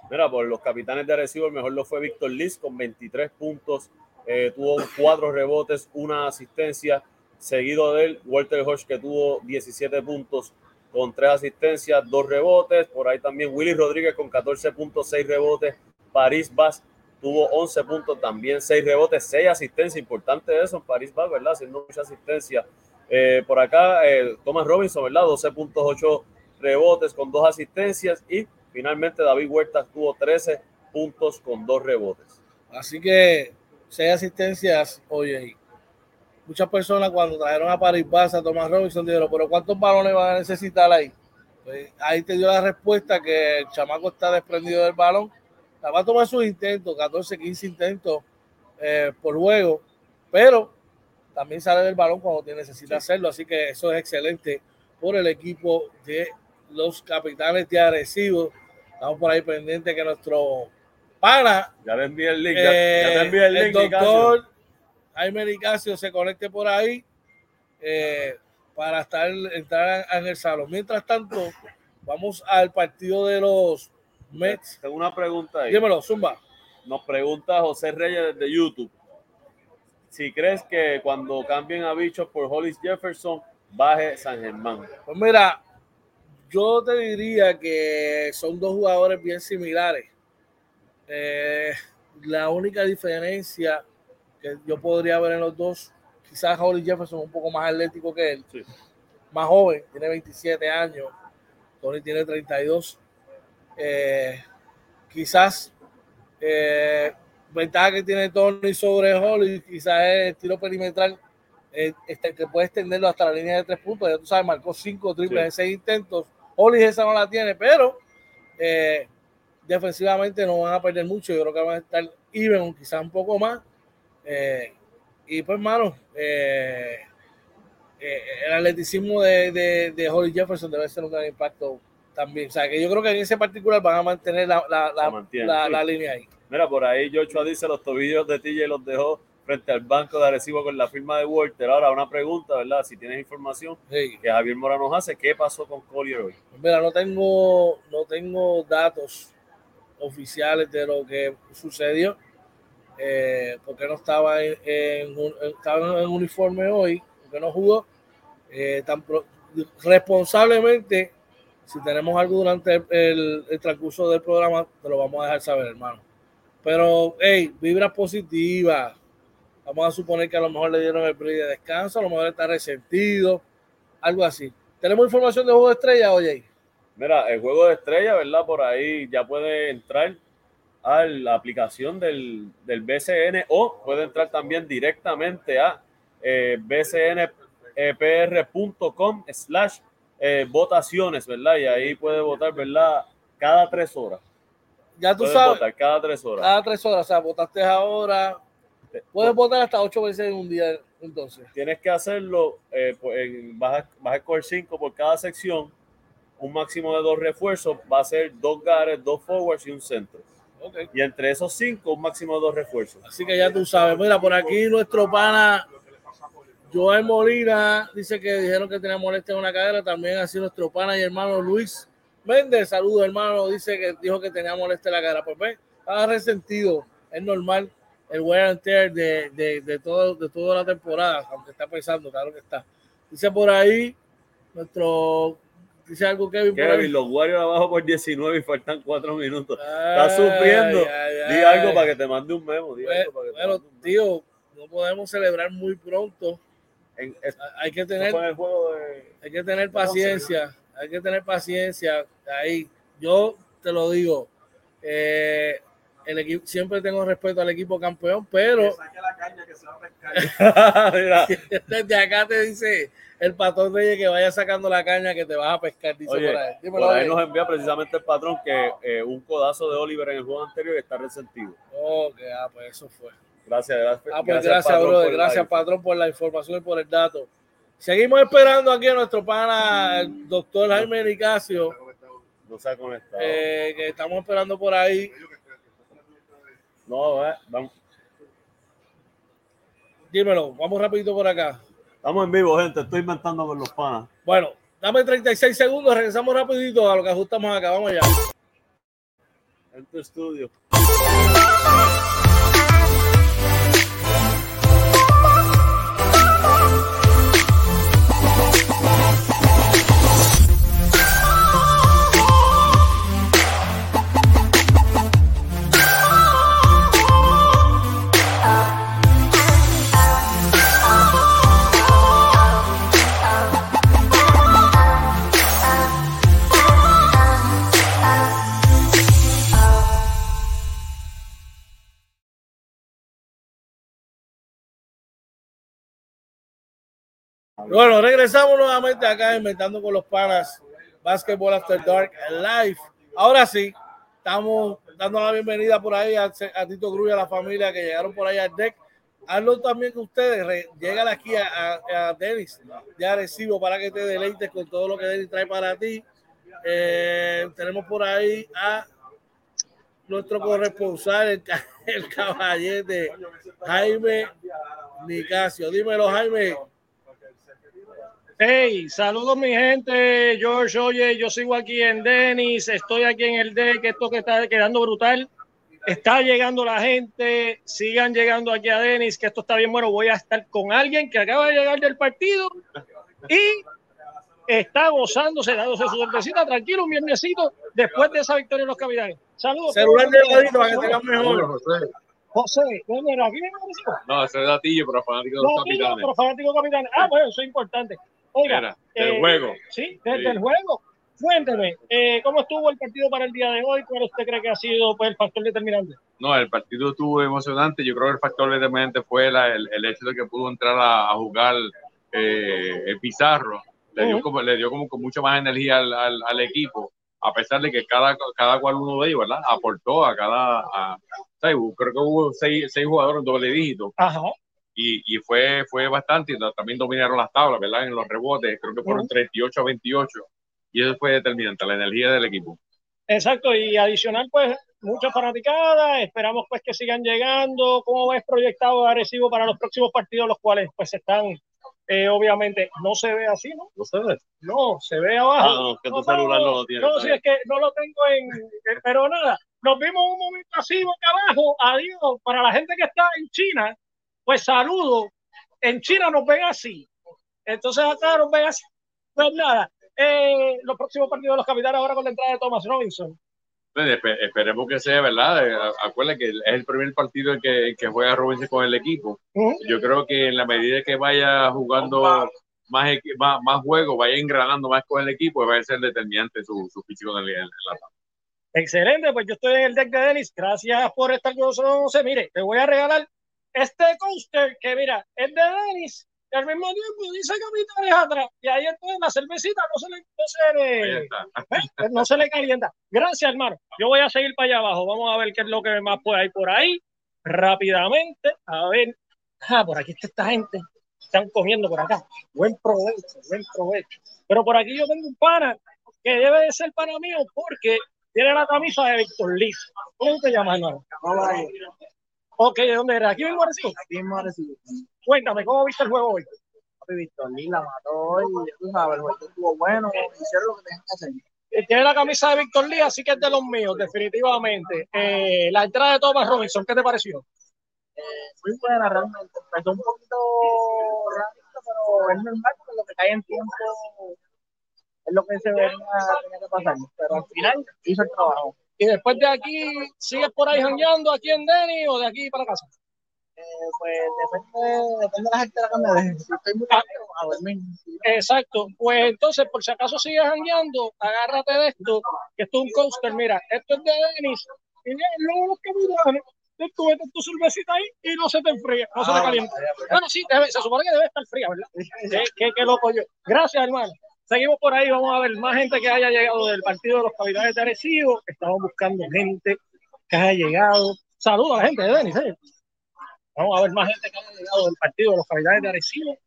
Mira, por los capitanes de recibo, el mejor lo fue Víctor Liz con 23 puntos, eh, tuvo cuatro rebotes, una asistencia, seguido de él, Walter Hodge que tuvo 17 puntos con tres asistencias, dos rebotes, por ahí también Willy Rodríguez con 14 puntos, 6 rebotes, París Bas tuvo 11 puntos, también 6 rebotes, 6 asistencias, importante eso en París Bas, ¿verdad? Haciendo mucha asistencia. Eh, por acá, eh, Thomas Robinson, ¿verdad? 12.8 rebotes con dos asistencias y Finalmente, David Huerta tuvo 13 puntos con dos rebotes. Así que seis asistencias, oye, muchas personas cuando trajeron a Paris Baza, a Tomás Robinson, dijeron, pero ¿cuántos balones van a necesitar ahí? Pues ahí te dio la respuesta que el chamaco está desprendido del balón. Va a tomar sus intentos, 14, 15 intentos eh, por juego, pero también sale del balón cuando te necesita hacerlo. Así que eso es excelente por el equipo de los capitanes de Arecibo Estamos por ahí pendientes que nuestro pana. Ya le envié el link. ya, te envié el, link. El doctor Jaime Nicasio se conecte por ahí eh, para estar, entrar en el salón. Mientras tanto, vamos al partido de los Mets. Tengo una pregunta ahí. Dímelo, Zumba. Nos pregunta José Reyes desde YouTube. Si crees que cuando cambien a bichos por Hollis Jefferson, baje San Germán. Pues mira, yo te diría que son dos jugadores bien similares. Eh, la única diferencia que yo podría ver en los dos, quizás Holly Jefferson un poco más atlético que él, Sí. más joven, tiene 27 años, Tony tiene 32. Eh, quizás eh, ventaja que tiene Tony sobre Holly, quizás es el tiro perimetral eh, este, que puede extenderlo hasta la línea de tres puntos. Ya tú sabes, marcó cinco triples Sí. en seis intentos. Holly esa no la tiene, pero defensivamente no van a perder mucho. Yo creo que van a estar even, quizás un poco más. Eh, y pues, hermano, eh, eh, el atleticismo de, de, de Holly Jefferson debe ser un gran impacto también. O sea, que yo creo que en ese particular van a mantener la, la, la, mantiene, la- sí. la línea ahí. Mira, por ahí Joshua dice los tobillos de TJ los dejó frente al banco de Arecibo con la firma de Walter. Ahora, una pregunta, ¿verdad? Si tienes información Sí. que Javier Mora nos hace, ¿qué pasó con Collier hoy? Pues Mira, no tengo, no tengo datos oficiales de lo que sucedió, eh, porque no estaba en, en estaba en uniforme hoy, porque no jugó. Eh, tan pro- responsablemente, si tenemos algo durante el, el- el transcurso del programa, te lo vamos a dejar saber, hermano. Pero, hey, vibra positiva. Vamos a suponer que a lo mejor le dieron el break de descanso, a lo mejor está resentido, algo así. ¿Tenemos información de juego de estrella, oye? Mira, el juego de estrella, ¿verdad? Por ahí ya puede entrar a la aplicación del, del BCN o puede entrar también directamente a eh, bcnpr.com slash eh, votaciones, ¿verdad? Y ahí puede votar, ¿verdad? Cada tres horas. Ya tú Puedes sabes, votar cada tres horas. cada tres horas, o sea, votaste ahora, puedes votar hasta ocho veces en un día, entonces. Tienes que hacerlo, eh, pues, en- vas, a, vas a escoger cinco por cada sección un máximo de dos refuerzos, va a ser dos guards, dos forwards y un centro. Ok. Y entre esos cinco, un máximo de dos refuerzos. Así que ya tú sabes. Mira, por aquí nuestro pana Joel Molina dice que dijeron que tenía molestia en una cadera. También así nuestro pana y hermano Luis Méndez, saludos hermano, dice que dijo que tenía molestia en la cadera. Pues ve, estaba resentido. Es normal el wear and tear de, de, de, todo, de toda la temporada, aunque está pesando, claro que está. Dice por ahí, nuestro, dice algo Kevin. Kevin, los Warriors abajo por 19 y faltan cuatro minutos. Ay, Está sufriendo. ay, Di ay. algo para que te mande un memo. di Pues, algo para que te Bueno, mande un memo. tío, no podemos celebrar muy pronto. En- es- Hay que ¿no tener, el juego de. hay que tener paciencia. Hay que tener paciencia. Ahí, yo te lo digo. eh, el equipo, siempre tengo respeto al equipo campeón, pero Mira, desde acá te dice el patrón Reyes que vaya sacando la caña que te vas a pescar. Dice Oye, por ahí. Dímelo, por ahí oye. nos envía precisamente el patrón que eh, un codazo de Oliver en el juego anterior y está resentido. Ok, ah, pues eso fue. Gracias, gracias. Ah, pues gracias, patrón, brother. Gracias, patrón, por la información y por el dato. Seguimos esperando aquí a nuestro pana, el doctor Jaime Nicasio, No se ha conectado. eh, que estamos esperando por ahí. no, eh, vamos. Dímelo, vamos rapidito por acá. Estamos en vivo, gente. Estoy inventando con los panas. Bueno, dame 36 segundos, regresamos rapidito a lo que ajustamos acá. Vamos allá. En tu estudio. Bueno, regresamos nuevamente acá inventando con los panas Basketball After Dark Live. Ahora sí, estamos dando la bienvenida por ahí a, Tito Cruz y a la familia que llegaron por ahí al deck. Hazlo también que ustedes, llegan aquí a, a, a Denis de Arecibo para que te deleites con todo lo que Denis trae para ti. Eh, tenemos por ahí a nuestro corresponsal, el, el caballete Jaime Nicasio. Dímelo, Jaime. Hey, saludos mi gente, George, oye, yo sigo aquí en Denis, estoy aquí en el deck, esto que está quedando brutal, está llegando la gente, sigan llegando aquí a Denis, que esto está bien bueno, voy a estar con alguien que acaba de llegar del partido y está gozándose, dándose su cervecita, tranquilo, un viernesito, después de esa victoria en los capitanes. Saludos. Celular de ladito para que tengan mejor. José. ¿dónde era? ¿Aquí en Arecibo? No, ese es Datillo, pero fanático de los capitanes. pero fanático capitán. Ah, bueno, eso es importante. Oiga, Era, del eh, juego. Sí, desde Sí. el juego. Cuénteme, eh, ¿cómo estuvo el partido para el día de hoy? ¿Cuál usted cree que ha sido pues, el factor determinante? No, el partido estuvo emocionante. Yo creo que el factor determinante fue la- el, el hecho de que pudo entrar a, a jugar eh, el Pizarro. Le dio, como, le dio como con mucha más energía al, al- al equipo, a pesar de que cada, cada cual uno de ellos, ¿verdad? Aportó a cada. A. Creo que hubo seis, seis jugadores en doble dígito Ajá. Y, y fue, fue bastante. y También dominaron las tablas, ¿verdad? En los rebotes, creo que fueron Ujú. 38 a 28. Y eso fue determinante, la energía del equipo. Exacto, y adicional, pues, muchas fanaticadas, esperamos pues que sigan llegando. ¿Cómo ves proyectado Arecibo para los próximos partidos, los cuales pues están, eh, obviamente, no se ve así, ¿no? ¿No se ve? No, se ve abajo. Ah, no, que tu celular no lo tiene. No, si es que no lo tengo en. eh, Pero nada, nos vimos un momento así, boca abajo. Adiós. Para la gente que está en China, pues saludo. En China nos ven así. Entonces acá nos ven así. Pues nada, eh, los próximos partidos de los capitanes ahora con la entrada de Thomas Robinson. Espe- esperemos que sea verdad. Eh, a- Acuérdate que es el primer partido en que, que juega Robinson con el equipo. Yo creo que en la medida que vaya jugando más, más, más juegos, vaya engranando más con el equipo, va a ser determinante su, su físico en la, en la. Excelente, pues yo estoy en el deck de Dennis. Gracias por estar con nosotros. Mire, te voy a regalar este coaster que, mira, es de Dennis. Y al mismo tiempo dice capitanes atrás. Y ahí entonces la cervecita no se le, no se Ahí le, está. ¿eh? no se le calienta. Gracias, hermano. Yo voy a seguir para allá abajo. Vamos a ver qué es lo que más puede hay por ahí. Rápidamente. A ver. Ah, por aquí está esta gente. Están comiendo por acá. Buen provecho, buen provecho. Pero por aquí yo tengo un pana que debe de ser para mí porque tiene la camisa de Víctor Liz. ¿Cómo te llamas, hermano? Ok, ¿de dónde eres? ¿Aquí mismo Arecibo? Aquí mismo. Cuéntame, ¿cómo viste el juego hoy? Víctor Liz la mató y tú sabes, el juego estuvo bueno, hicieron lo que tenían que hacer. Eh, tiene la camisa de Víctor Lee, así que es de los míos, definitivamente. Eh, la entrada de Thomas Robinson, ¿qué te pareció? Eh, muy buena realmente. Empezó un poquito rápido, pero es normal porque lo que cae en tiempo es lo que se venía, tenía que pasar. Pero al final hizo el trabajo. ¿Y después de aquí sigues por ahí jangueando aquí en Denny o de aquí para casa? Eh, pues depende, depende de la gente de la cámara. Si estoy muy rápido, a dormir. Exacto. Pues entonces, por si acaso sigues jangueando, agárrate de esto, que esto es un coaster. Mira, esto es de Dennis. Y luego los capitanes, tú metes tu cervecita ahí y no se te enfría, no se te calienta. Bueno, sí, debe, se supone que debe estar fría, ¿verdad? ¿Qué, qué, qué loco yo. Gracias, hermano. Seguimos por ahí, vamos a ver más gente que haya llegado del partido de los capitanes de Arecibo. Estamos buscando gente que haya llegado. Saludos a la gente de Denis. ¿eh? Vamos a ver más gente que haya llegado del partido de los capitanes de Arecibo.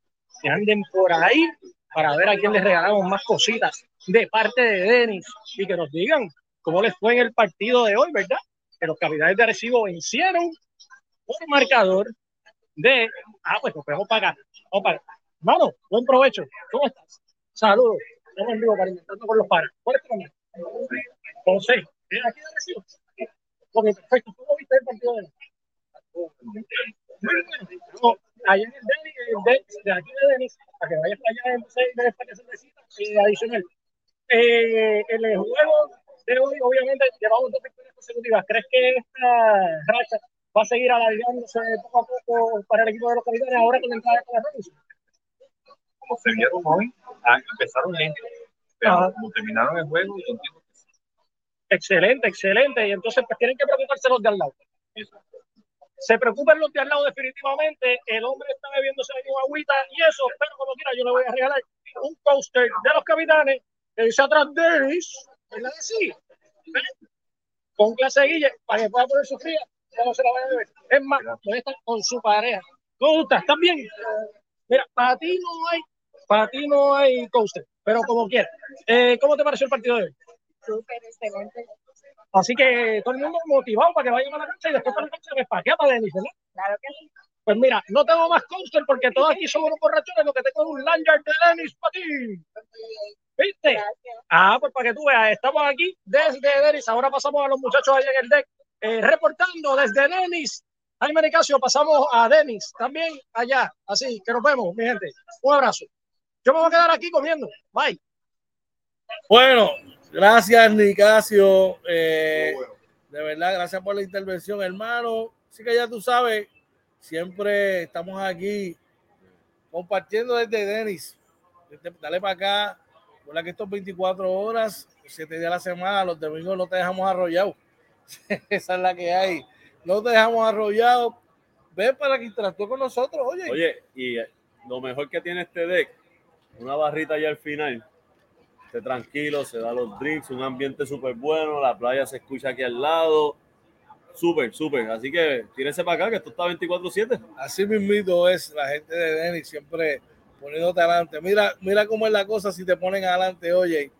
Que anden por ahí para ver a quién les regalamos más cositas de parte de Denis y que nos digan cómo les fue en el partido de hoy, ¿verdad? Que los capitanes de Arecibo vencieron por marcador de. Ah, pues nos para acá. Vamos para acá. Mano, buen provecho. ¿Cómo estás? Saludos. Estamos en vivo para inventando con los pares. ¿Cuál es tu nombre? José. ¿Eres aquí de Arecibo? Ok, perfecto. ¿Cómo viste el partido de. No, allá en el Denis, de aquí de Denis, para que vayas para allá, entonces debes para que se necesita, eh, adicional. Eh, en el juego de hoy, obviamente, llevamos dos victorias consecutivas. ¿Crees que esta racha va a seguir alargándose poco a poco para el equipo de los capitanes ahora con la entrada de la Robinson? Como se vieron hoy, ah, empezaron lento, pero Ajá. como terminaron el juego, yo entiendo que sí. Excelente, excelente. Y entonces, pues tienen que preocuparse los de al lado. Eso. Se preocupan los de al lado definitivamente. El hombre está bebiéndose ahí una agüita y eso, pero como quiera, yo le voy a regalar un coaster de los capitanes que dice atrás Dennis, ¿verdad que sí? Con clase de guille, para que pueda poner su fría, ya no se la vaya a beber. Es más, puede estar con su pareja. ¿Cómo estás? ¿Estás bien? Mira, para ti no hay, para ti no hay coaster, pero como quieras. Eh, ¿Cómo te pareció el partido de hoy? Súper excelente. Así que todo el mundo motivado para que vayan a la cancha y después para la cancha me paquea para Denis, ¿no? Claro que sí. Pues mira, no tengo más coaster porque todos aquí somos unos borrachones, lo que tengo es un lanyard de Denis para ti. ¿Viste? Gracias. Ah, pues para que tú veas, estamos aquí desde Denis. Ahora pasamos a los muchachos allá en el deck, eh, reportando desde Denis. Jaime Nicasio, pasamos a Denis, también allá. Así que nos vemos, mi gente. Un abrazo. Yo me voy a quedar aquí comiendo. Bye. Bueno, gracias, Nicasio. Eh, de verdad, gracias por la intervención, hermano. Así que ya tú sabes, siempre estamos aquí compartiendo desde Denis. Dale para acá. Recuerda que estos 24 horas, 7 días a la semana, los domingos no te dejamos arrollado. Esa es la que hay. No te dejamos arrollado. Ven para que interactúe con nosotros. Oye, Oye, y lo mejor que tiene este deck, una barrita allá al final. Esté tranquilo, se da los drinks, un ambiente súper bueno, la playa se escucha aquí al lado. Súper, súper. Así que tírense para acá, que esto está 24-7. así mismito es la gente de Denis, siempre poniéndote adelante. Mira, mira cómo es la cosa si te ponen adelante, oye,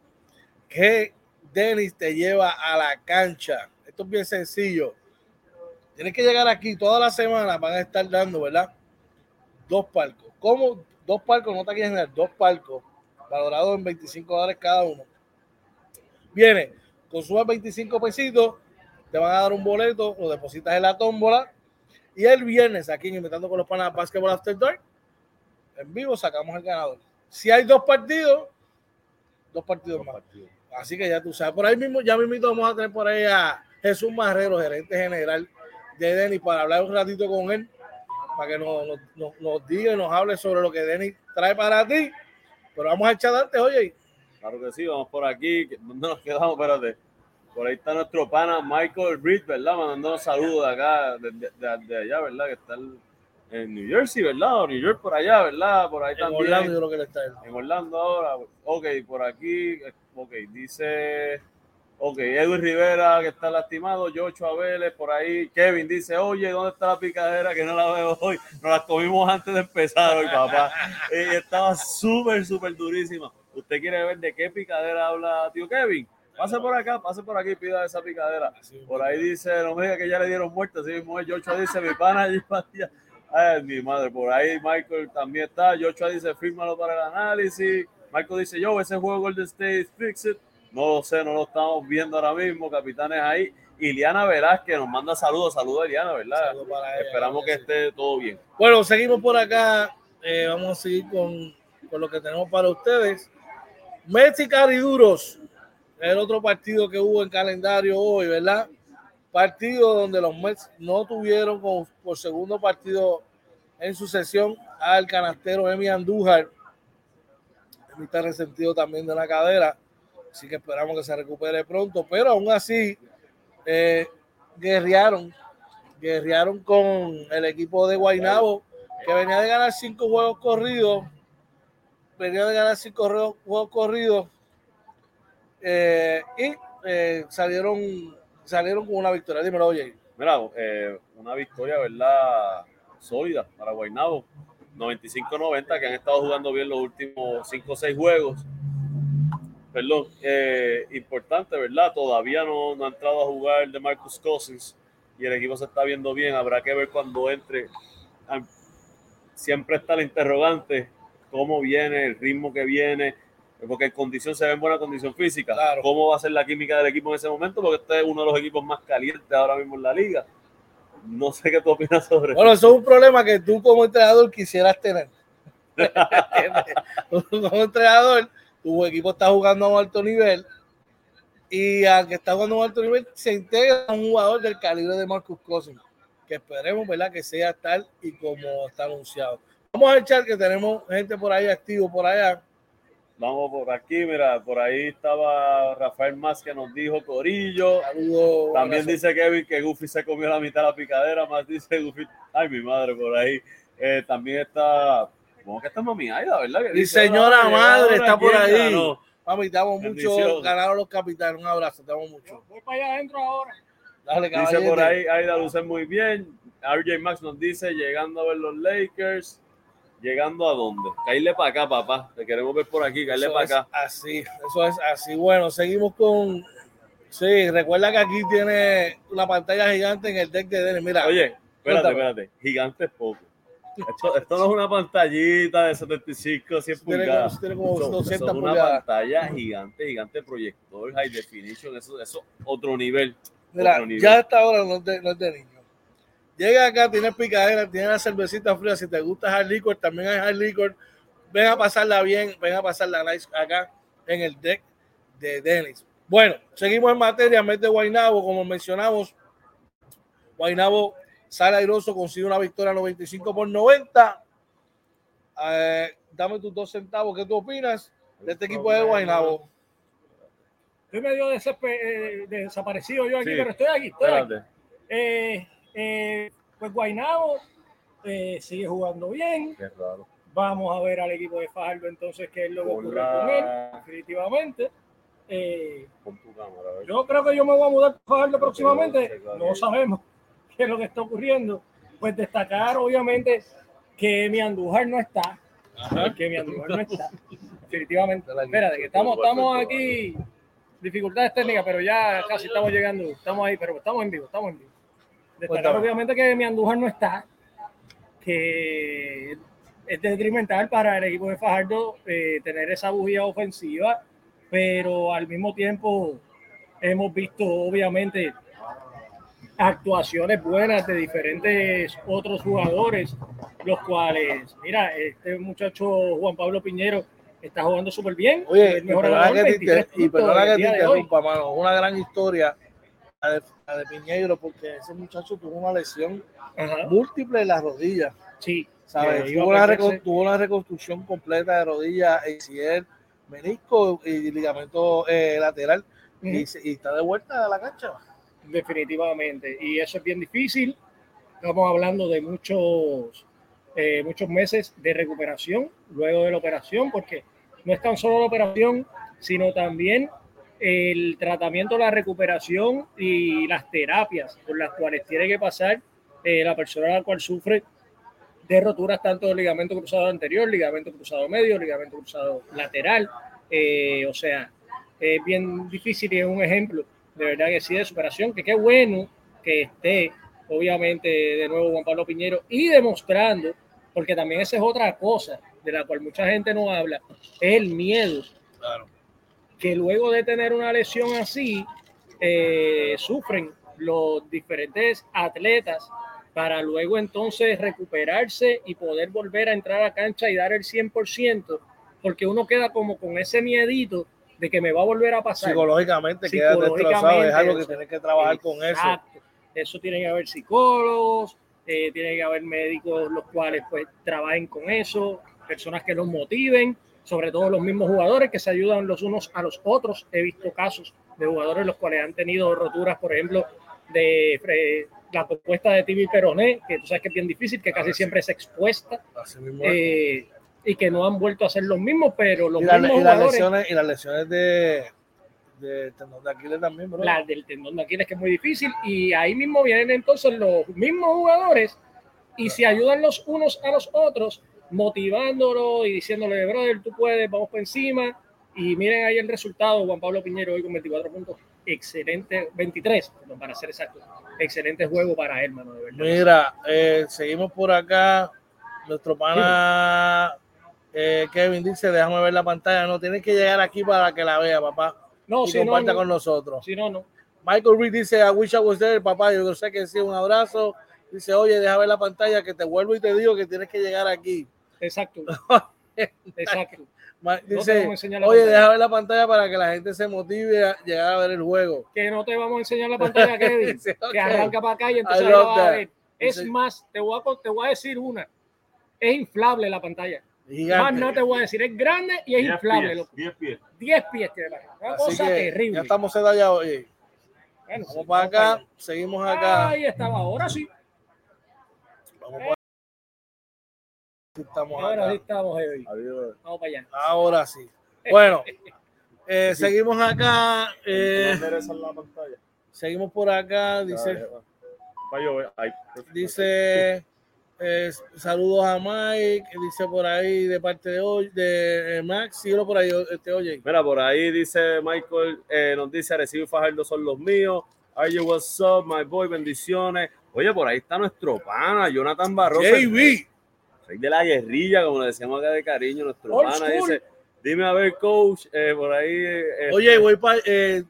que Denis te lleva a la cancha. Esto es bien sencillo. Tienes que llegar aquí toda la semana, van a estar dando, ¿verdad? Dos palcos. ¿Cómo? Dos palcos, no quieres dar, dos palcos, valorados en 25 dólares cada uno. Viene, consumas 25 pesitos, te van a dar un boleto, lo depositas en la tómbola. Y el viernes, aquí en Inventando con los Panas Basketball After Dark, en vivo sacamos el ganador. Si hay dos partidos, dos partidos más. Así que ya tú sabes. Por ahí mismo, ya mismo vamos a tener por ahí a Jesús Marrero, gerente general de Denis, para hablar un ratito con él, para que nos, nos, nos- diga y nos hable sobre lo que Denis trae para ti. Pero vamos a echar antes, oye. Claro que sí, vamos por aquí. ¿Dónde nos quedamos? Espérate. Por ahí está nuestro pana Michael Reed, ¿verdad? Mandándonos saludos de acá, de, de- de- allá, ¿verdad? Que está en- en New Jersey, ¿verdad? O New York por allá, ¿verdad? Por ahí En también. Orlando, yo creo que él está. En Orlando ahora. Ok, por aquí. Ok, dice. Ok, Edwin Rivera que está lastimado. Joshua Vélez por ahí. Kevin dice: Oye, ¿dónde está la picadera que no la veo hoy? Nos la comimos antes de empezar hoy, papá. Y estaba súper, súper durísima. ¿Usted quiere ver de qué picadera habla tío Kevin? Pase por acá, pase por aquí pida esa picadera. Por ahí dice, no me diga que ya le dieron muerte, así mismo es. Joshua dice, mi pana allí. Ay, mi madre, por ahí Michael también está. Joshua dice, fírmalo para el análisis. Michael dice, yo, ese juego Golden State, fix it. No lo sé, no lo estamos viendo ahora mismo. Capitanes ahí. Iliana Velázquez nos manda saludos. Saludos, Iliana, ¿verdad? Saludos para ella, Esperamos que esté todo bien. Bueno, seguimos por acá. Eh, vamos a seguir con, con lo que tenemos para ustedes. Messi Cariduros, el otro partido que hubo en calendario hoy, ¿verdad? Partido donde los Mets no tuvieron con- por segundo partido en sucesión al canastero Emi Andújar. Emi está resentido también de la cadera, así que esperamos que se recupere pronto, pero aún así eh, guerrearon, guerrearon con el equipo de Guaynabo que venía de ganar cinco juegos corridos, venía de ganar cinco juegos, corridos eh, y eh, salieron, salieron con una victoria. Dímelo, oye. Mira, eh, una victoria, ¿verdad? Sólida para Guaynabo. 95-90, que han estado jugando bien los últimos 5 o 6 juegos. Perdón, eh, importante, ¿verdad? Todavía no, no ha entrado a jugar de Marcus Cousins y el equipo se está viendo bien. Habrá que ver cuando entre. Ah, Siempre está la interrogante, cómo viene, el ritmo que viene, porque en condición se ve en buena condición física. Claro. ¿Cómo va a ser la química del equipo en ese momento? Porque este es uno de los equipos más calientes ahora mismo en la liga. No sé qué tú opinas sobre Bueno, eso es un problema que tú como entrenador quisieras tener. Como entrenador, tu equipo está jugando a un alto nivel y aunque está jugando a un alto nivel, se integra un jugador del calibre de Marcus Cousins, que esperemos, ¿verdad? Que sea tal y como está anunciado. Vamos a echar que tenemos gente por ahí activo por allá. Vamos por aquí, mira, por ahí estaba Rafael Más que nos dijo Corillo. Saludos. También dice Kevin que Goofy se comió la mitad de la picadera, más dice Goofy, ay mi madre por ahí. Eh, también está, ¿cómo que está Mami Aida, verdad? Que Mi dice, señora "Hola, madre está por ahí. ganó". Mami, te amo mucho. Bendición. Ganaron los capitanes. Un abrazo, te amo mucho. Voy para allá adentro ahora. Dale, Dice caballete. por ahí, Aida luce muy bien. RJ Max nos dice, llegando a ver los Lakers. ¿Llegando a dónde? Caerle para acá, papá. Te queremos ver por aquí, caerle Eso para es acá. Así, eso es así. Bueno, seguimos con. Sí, recuerda que aquí tiene una pantalla gigante en el deck de Dennis. Mira, Oye, espérate, Cuéntame. espérate. Gigante es poco. Esto, esto no es una pantallita de 75, 100 tiene como, pulgadas. tiene como Eso- eso 200 es una pulgadas. pantalla gigante, gigante proyector, high definition, eso eso otro nivel. Mira, otro nivel. ya a esta hora no es de, no es de niño. Llega acá, tiene picadera, tiene la cervecita fría. Si te gusta hard liquor, también hay hard liquor. Ven a pasarla bien, ven a pasarla nice acá en el deck de Dennis. Bueno, seguimos en materia, mes de Guainabo, como mencionamos. Guainabo sale airoso, consigue una victoria 95 por 90. Eh, dame tus dos centavos, ¿qué tú opinas de este equipo de Guainabo? Estoy medio eh, desaparecido yo aquí, Sí. pero estoy aquí. Estoy aquí. Espérate. Eh, eh, pues Guainabo eh, sigue jugando bien. Qué raro. Vamos a ver al equipo de Fajardo entonces qué es lo que ocurre con él, definitivamente. Eh, Pon tu cámara, yo creo que yo me voy a mudar a Fajardo próximamente. No sabemos qué es lo que está ocurriendo. Pues destacar, obviamente, que mi Andújar no está. Que mi Andújar no está. Definitivamente. Espérate, que estamos, estamos aquí. Dificultades técnicas, pero ya casi estamos llegando. Estamos ahí, pero estamos en vivo, estamos en vivo. Destacar, Cuéntame. obviamente, que mi Andújar no está. Que es detrimental para el equipo de Fajardo eh, tener esa bujía ofensiva, pero al mismo tiempo hemos visto, obviamente, actuaciones buenas de diferentes otros jugadores, los cuales, mira, este muchacho Juan Pablo Piñero está jugando súper bien. Oye, el y mejor que te, 23 inter- y que te interrumpa, mano. Una gran historia la de, la de Piñeiro, porque ese muchacho tuvo una lesión Ajá, múltiple en las rodillas, sí, ¿sabes? Tuvo una, tuvo reconstrucción completa de rodilla, ACL, menisco y ligamento eh, lateral, y, y está de vuelta a la cancha. Definitivamente. Y eso es bien difícil. Estamos hablando de muchos, eh, muchos meses de recuperación luego de la operación, porque no es tan solo la operación, sino también el tratamiento, la recuperación y las terapias por las cuales tiene que pasar eh, la persona la cual sufre de roturas tanto del ligamento cruzado anterior, ligamento cruzado medio, ligamento cruzado lateral. Eh, o sea, es bien difícil y es un ejemplo de verdad que sí de superación, que qué bueno que esté, obviamente, de nuevo Juan Pablo Piñero y demostrando, porque también esa es otra cosa de la cual mucha gente no habla, es el miedo Claro. que luego de tener una lesión así, eh, sufren los diferentes atletas para luego entonces recuperarse y poder volver a entrar a cancha y dar el 100%, porque uno queda como con ese miedito de que me va a volver a pasar. Psicológicamente quedas destrozado, es algo que tienes que trabajar con eso. Exacto. Eso tiene que haber psicólogos, eh, tiene que haber médicos los cuales pues trabajen con eso, personas que los motiven, sobre todo los mismos jugadores que se ayudan los unos a los otros. He visto casos de jugadores los cuales han tenido roturas, por ejemplo, de eh, la propuesta de Tibi Peroné, que tú sabes que es bien difícil, que casi siempre es expuesta, Así mismo es. eh, y que no han vuelto a hacer los mismos, pero los y, la- mismos y las lesiones, y las lesiones de, de tendón de Aquiles también, bro. la del tendón de Aquiles, que es muy difícil, y ahí mismo vienen entonces los mismos jugadores y se ayudan los unos a los otros, motivándolo y diciéndole, brother, tú puedes, vamos por encima. Y miren ahí el resultado, Juan Pablo Piñero hoy con 24 puntos, excelente, 23, perdón, para ser exacto, excelente juego para él, mano, de verdad. Mira, eh, seguimos por acá. Nuestro pana eh, Kevin dice, déjame ver la pantalla. No, tienes que llegar aquí para que la vea, papá. No, y si no, comparta no, con nosotros. si no, no. Michael Reed dice, I wish I was there, papá. Yo sé que sí, un abrazo. Dice, oye, deja ver la pantalla, que te vuelvo y te digo que tienes que llegar aquí. Exacto. Exacto. No Dice, oye, deja ver la pantalla para que la gente se motive a llegar a ver el juego. Que no te vamos a enseñar la pantalla, Kevin. Dice, ok. que arranca para acá y entonces la vas a ver. Es más, te voy, a, te voy a decir una. Es inflable la pantalla. Más Gigante. nada te voy a decir. Es grande y es 10 inflable. pies, loco. 10 pies. 10 pies tiene. Una Así cosa que terrible. ya estamos ya hoy. Bueno, Vamos sí, para acá, allá. seguimos acá. Ahí estaba. Ahora sí. Vamos para Estamos Ahora sí acá. estamos, heavy. Adiós. Vamos para allá. Ahora sí. Bueno, eh, seguimos acá. eh, la pantalla. seguimos por acá. Dice. Ahí. dice eh, saludos a Mike. Dice por ahí de parte de hoy, de eh, Max. Síguelo por ahí, este oye. Mira, por ahí dice Michael, eh, nos dice Arecibo y Fajardo son los míos. Are you what's up, my boy? Bendiciones. Oye, por ahí está nuestro pana, Jonathan Barroso. JB. Rey de la guerrilla, como le decíamos acá de cariño, nuestro Old pana school. dice, dime a ver, coach, eh, por ahí. eh, Oye, voy para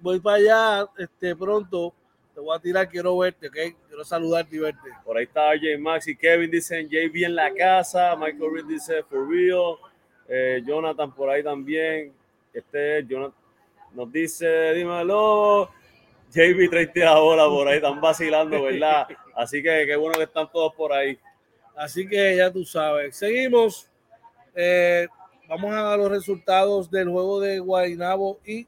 voy para allá este, pronto. Te voy a tirar, quiero verte, ¿ok? Quiero saludarte y verte. Por ahí está RJ Max y Kevin dicen JB en la casa. Michael Reed dice for real. Eh, Jonathan por ahí también. Este Jonathan nos dice, dímelo. JB 30 la bola por ahí, están vacilando, ¿verdad? Así que qué bueno que están todos por ahí. Así que ya tú sabes. Seguimos. Eh, vamos a los resultados del juego de Guaynabo y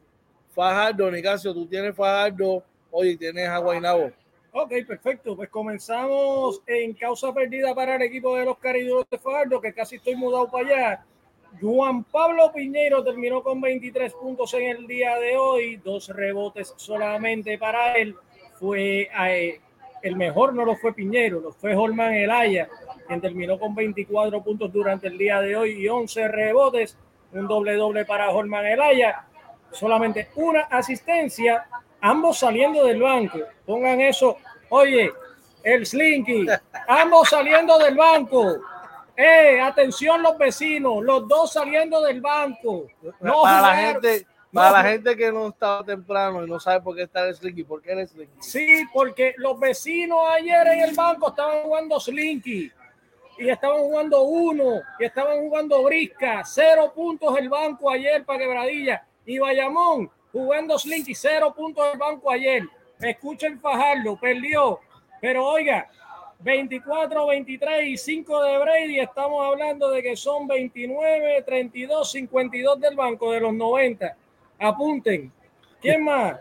Fajardo. Nicasio, tú tienes Fajardo. Oye, tienes a Guaynabo. Ok, perfecto. Pues comenzamos en causa perdida para el equipo de los Cariduros de Fardo, que casi estoy mudado para allá. Juan Pablo Piñero terminó con 23 puntos en el día de hoy, dos rebotes solamente para él. Fue eh, el mejor, no lo fue Piñero, lo fue Holman Elaya, quien terminó con 24 puntos durante el día de hoy y 11 rebotes, un doble doble para Holman Elaya, solamente una asistencia, ambos saliendo del banco. Pongan eso, oye, el Slinky, ambos saliendo del banco. Eh, atención los vecinos, los dos saliendo del banco. No para la gente, no para la gente que no estaba temprano y no sabe por qué está el Slinky, ¿por qué el Slinky? Sí, porque los vecinos ayer en el banco estaban jugando Slinky y estaban jugando uno y estaban jugando Brisca. Cero puntos el banco ayer para Quebradilla y Bayamón jugando Slinky. Cero puntos el banco ayer. Escuchen Fajardo, perdió. Pero oiga, 24, 23 y 5 de Brady. Estamos hablando de que son 29, 32, 52 del banco de los 90. Apunten. ¿Quién más?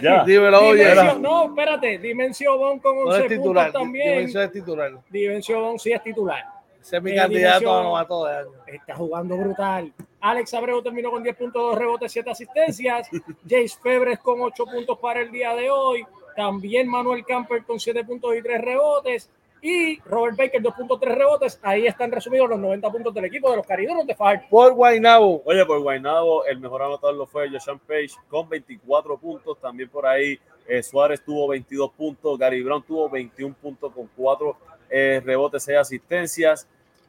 Ya. Dímelo, oye. No, espérate, Dimensión Bon con No 11 es titular, puntos también. Dimensión es titular. Dimensión Bon sí es titular. Ese es mi Eh, candidato a novato de año. Está jugando brutal. Alex Abreu terminó con 10 puntos, 2 rebotes, 7 asistencias. Jace Febres con 8 puntos para el día de hoy. También Manuel Camper con 7 puntos y 3 rebotes. y Robert Baker 2.3 rebotes. Ahí están resumidos los 90 puntos del equipo de los cariduros de Fajardo. Por Guaynabo. Oye, por Guaynabo, el mejor anotador lo fue Joshan Page con 24 puntos. También por ahí eh, Suárez tuvo 22 puntos. Gary Brown tuvo 21 puntos con 4 eh, rebotes, 6 asistencias.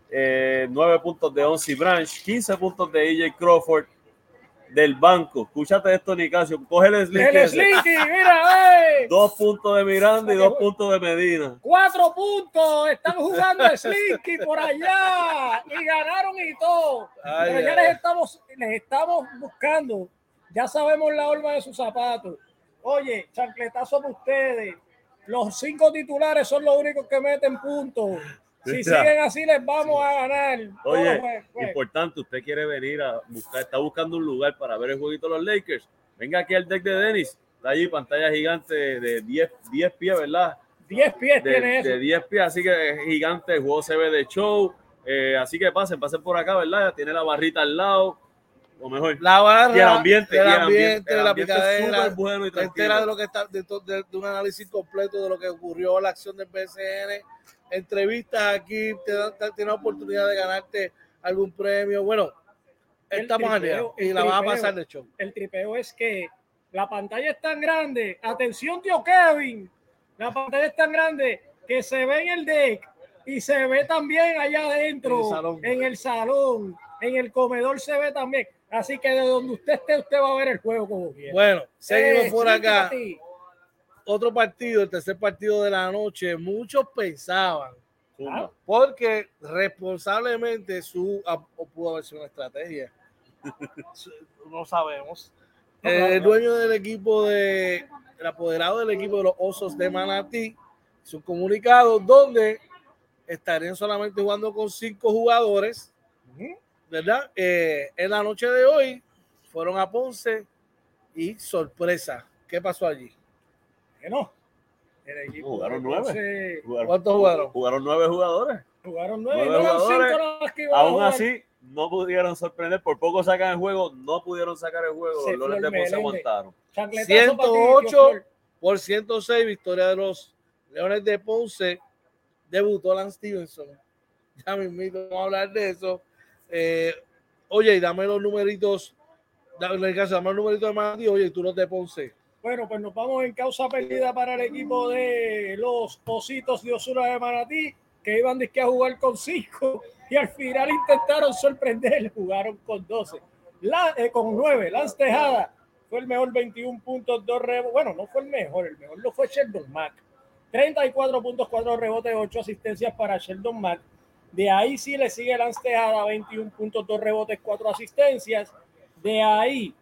Eh, 9 puntos de Onsi Branch, 15 puntos de EJ Crawford del banco. Escúchate esto, Nicasio. Coge el slinky. El. Slinky, mira, ey. Dos puntos de Miranda y dos puntos de Medina. Cuatro puntos, están jugando Slinky por allá y ganaron y todo. Ay, Pero ya ay. les estamos, les estamos buscando. Ya sabemos la horma de sus zapatos. Oye, chancletazo para ustedes. Los cinco titulares son los únicos que meten puntos. Si Ya. siguen así, les vamos a ganar. Oye, importante, usted quiere venir a buscar, está buscando un lugar para ver el jueguito de los Lakers. Venga aquí al deck de Dennis. Está allí pantalla gigante de 10, 10 pies, ¿verdad? 10 pies De, tiene eso. de 10 pies, así que es gigante, el juego se ve de show. Eh, así que pasen, pasen por acá, ¿verdad? Tiene la barrita al lado. O mejor, La barra, y el ambiente, el y el ambiente, el la ambiente es picadera, súper bueno y te enteras de tranquilo. lo que está, de, to- de- de un análisis completo de lo que ocurrió la acción del BCN, entrevistas aquí, te dan, te- tienes la oportunidad de ganarte algún premio. Bueno, estamos tripeo, y la vas a pasar de show. el tripeo es que la pantalla es tan grande. Atención, tío Kevin. La pantalla es tan grande que se ve en el deck y se ve también allá adentro, En el salón. en el salón, en el comedor se ve también. Así que de donde usted esté, usted va a ver el juego como quiera. Bueno, seguimos Eh, por sí, acá. Otro partido, el tercer partido de la noche. Muchos pensaban, Zumba. porque responsablemente su o pudo haber sido una estrategia. no sabemos. El dueño del equipo de el apoderado del equipo de los Osos de Manatí, su comunicado donde estarían solamente jugando con cinco jugadores, ¿verdad? Eh, en la noche de hoy fueron a Ponce y sorpresa, ¿qué pasó allí? Que no. El equipo Jugaron nueve. Jugaron, ¿Cuántos jugaron? jugaron nueve jugadores. Jugaron nueve. Nueve jugadores. cinco Aún jugar. así, no pudieron sorprender. Por poco sacan el juego, no pudieron sacar el juego. Se Los de merengue. aguantaron. Chancletazo para ti, tío 108 Flor. por 106, victoria de los Leones de Ponce. Debutó Lance Stevenson. Ya mismito vamos a hablar de eso. Eh, oye, y dame los numeritos. Dame, en el caso, dame los numeritos de Manatí. Oye, y tú los de Ponce. Bueno, pues nos vamos en causa perdida para el equipo de los Ositos de Osuna de Manatí, que iban disque a jugar con cinco y al final intentaron sorprender, jugaron con 12. La, eh, con 9, Lance Tejada fue el mejor 21 puntos, 2 rebotes. Bueno, no fue el mejor, el mejor lo fue Sheldon Mack. 34 puntos, 4 rebotes, 8 asistencias para Sheldon Mack. De ahí sí le sigue Lance Tejada, 21 puntos, 2 rebotes, 4 asistencias. De ahí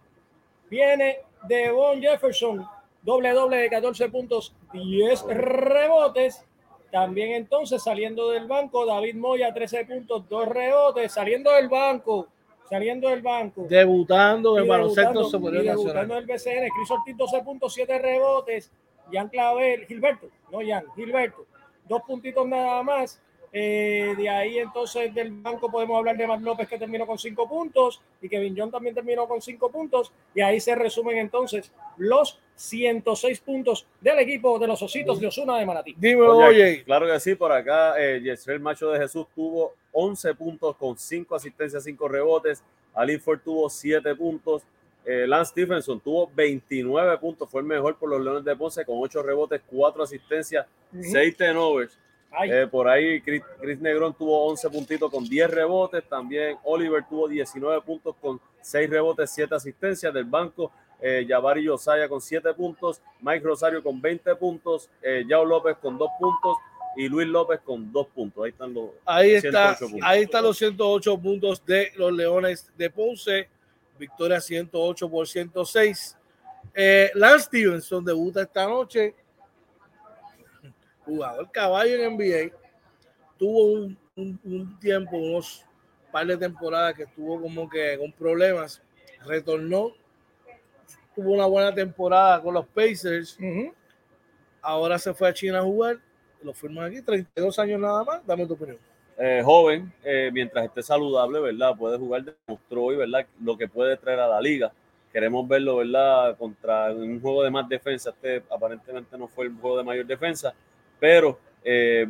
viene Devon Jefferson, doble doble de 14 puntos, 10 rebotes. También entonces saliendo del banco, David Moya, 13 puntos, 2 rebotes, saliendo del banco, saliendo del banco. Debutando en baloncesto superior y debutando nacional. en el BCN, Chris Ortiz 12 puntos, 7 rebotes, Jan Clavel, Gilberto, no Jan, Gilberto, dos puntitos nada más. Eh, de ahí entonces del banco podemos hablar de Matt López que terminó con 5 puntos y Kevin John también terminó con 5 puntos y ahí se resumen entonces los 106 puntos del equipo de los Ositos de Osuna de Manatí. Dímelo, Oye, oye. Claro que sí, por acá eh, Yesrel Macho de Jesús tuvo 11 puntos con 5 asistencias, 5 rebotes. Alin Ford tuvo 7 puntos. Eh, Lance Stephenson tuvo 29 puntos, fue el mejor por los Leones de Ponce con 8 rebotes, 4 asistencias, 6 turnovers. Eh, por ahí Chris, Chris Negrón tuvo 11 puntitos con 10 rebotes. También Oliver tuvo 19 puntos con 6 rebotes, 7 asistencias del banco. Eh, Yosaya con 7 puntos. Mike Rosario con 20 puntos. Eh, Yao López con 2 puntos. Y Luis López con 2 puntos. Ahí están los. Ahí está, 108 puntos. ahí están los 108 puntos de los Leones de Ponce. Victoria 108 por 106. Eh, Lance Stevenson debuta esta noche. Jugador caballo en NBA. Tuvo un, un- un tiempo, unos par de temporadas que estuvo como que con problemas. Retornó. Tuvo una buena temporada con los Pacers. Ahora se fue a China a jugar. Lo firman aquí, 32 años nada más. Dame tu opinión. Eh, joven, eh, mientras esté saludable, ¿verdad? Puede jugar, demostró hoy, ¿verdad? Lo que puede traer a la liga. Queremos verlo, ¿verdad? Contra un juego de más defensa. Este aparentemente no fue el juego de mayor defensa, pero eh,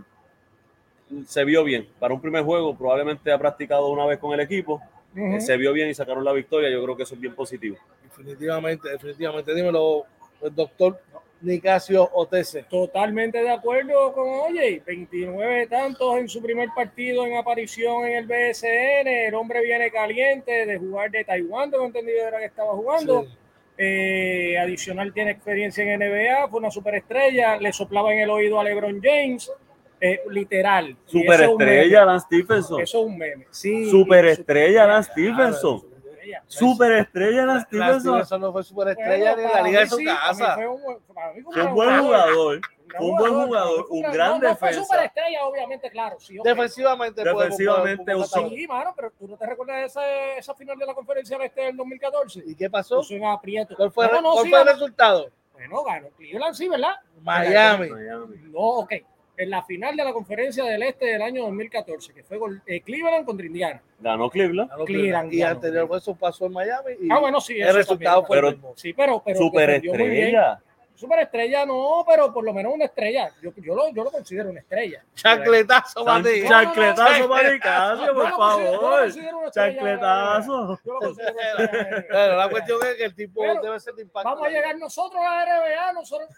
se vio bien. Para un primer juego, probablemente ha practicado una vez con el equipo. Eh, Se vio bien y sacaron la victoria. Yo creo que eso es bien positivo. Definitivamente, definitivamente. Dímelo, el doctor Nicasio Otese. Totalmente de acuerdo con Oye, 29 tantos en su primer partido en aparición en el BSN. El hombre viene caliente de jugar de Taiwán, tengo entendido era que estaba jugando. Sí. Eh, adicional tiene experiencia en NBA, fue una superestrella, le soplaba en el oído a LeBron James, eh, literal. Eso Superestrella. Lance Stephenson. Eso es un meme. Sí, Superestrella, Lance. Stephenson. Superestrella. Superestrella, Lance Stephenson. Stevenson no fue superestrella Bueno, ni en la liga de su casa. Fue un buen jugador. Fue un buen jugador, un gran- no, no fue defensa. superestrella, obviamente, claro. Sí. Defensivamente, Defensivamente usó-. Sí, mano, pero tú no te recuerdas de esa, esa final de la conferencia del este del 2014. ¿Y qué pasó? Puso en aprieto. ¿Cuál fue, No, no, cuál sí, fue el resultado? Bueno, ganó Cleveland, sí, ¿verdad? Miami. Miami. No, ok. En la final de la conferencia del este del año 2014, que fue eh, Cleveland contra Indiana. Ganó Cleveland. Ganó Cleveland Y ganó. anterior fue su paso en Miami. Y Ah, bueno, sí. el eso resultado también. fue Pero- el mismo. Sí, pero. pero defendió muy bien. Superestrella. Superestrella no, pero por lo menos una estrella. Yo, yo, lo, yo lo considero una estrella. Chancletazo, Chan- Mati. Chancletazo para Nicasio, Yo por favor. considero una estrella. Chancletazo. Yo lo considero una estrella. Bueno, la cuestión es que el tipo Pero debe ser de impacto. Vamos a llegar nosotros a la NBA, nosotros.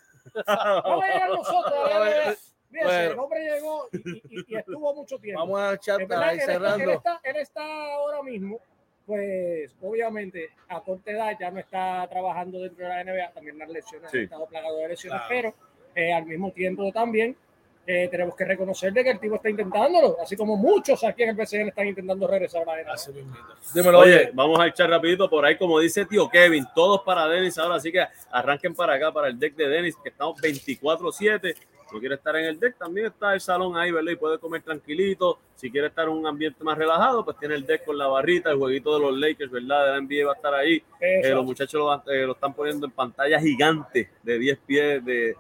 Vamos a llegar nosotros a la NBA. Fíjense, Bueno. el hombre llegó y, y- y estuvo mucho tiempo. Vamos a echar que él, cerrando. está, él está ahora mismo, pues obviamente a corta edad ya no está trabajando dentro de la NBA, también las lesiones, Sí. ha estado plagado de lesiones, Claro. pero eh, al mismo tiempo también eh, tenemos que reconocer de que el tipo está intentándolo, así como muchos aquí en el BCN están intentando regresar a la NBA. Dímelo, Oye, oye. vamos a echar rapidito por ahí, como dice tío Kevin, todos para Dennis ahora, así que arranquen para acá, para el deck de Dennis, que estamos 24-7. No quiere estar en el deck, también está el salón ahí, ¿verdad? Y puede comer tranquilito. Si quiere estar en un ambiente más relajado, pues tiene el deck con la barrita, el jueguito de los Lakers, ¿verdad? De la NBA va a estar ahí. Eh, los muchachos lo, eh, lo están poniendo en pantalla gigante de 10 pies de,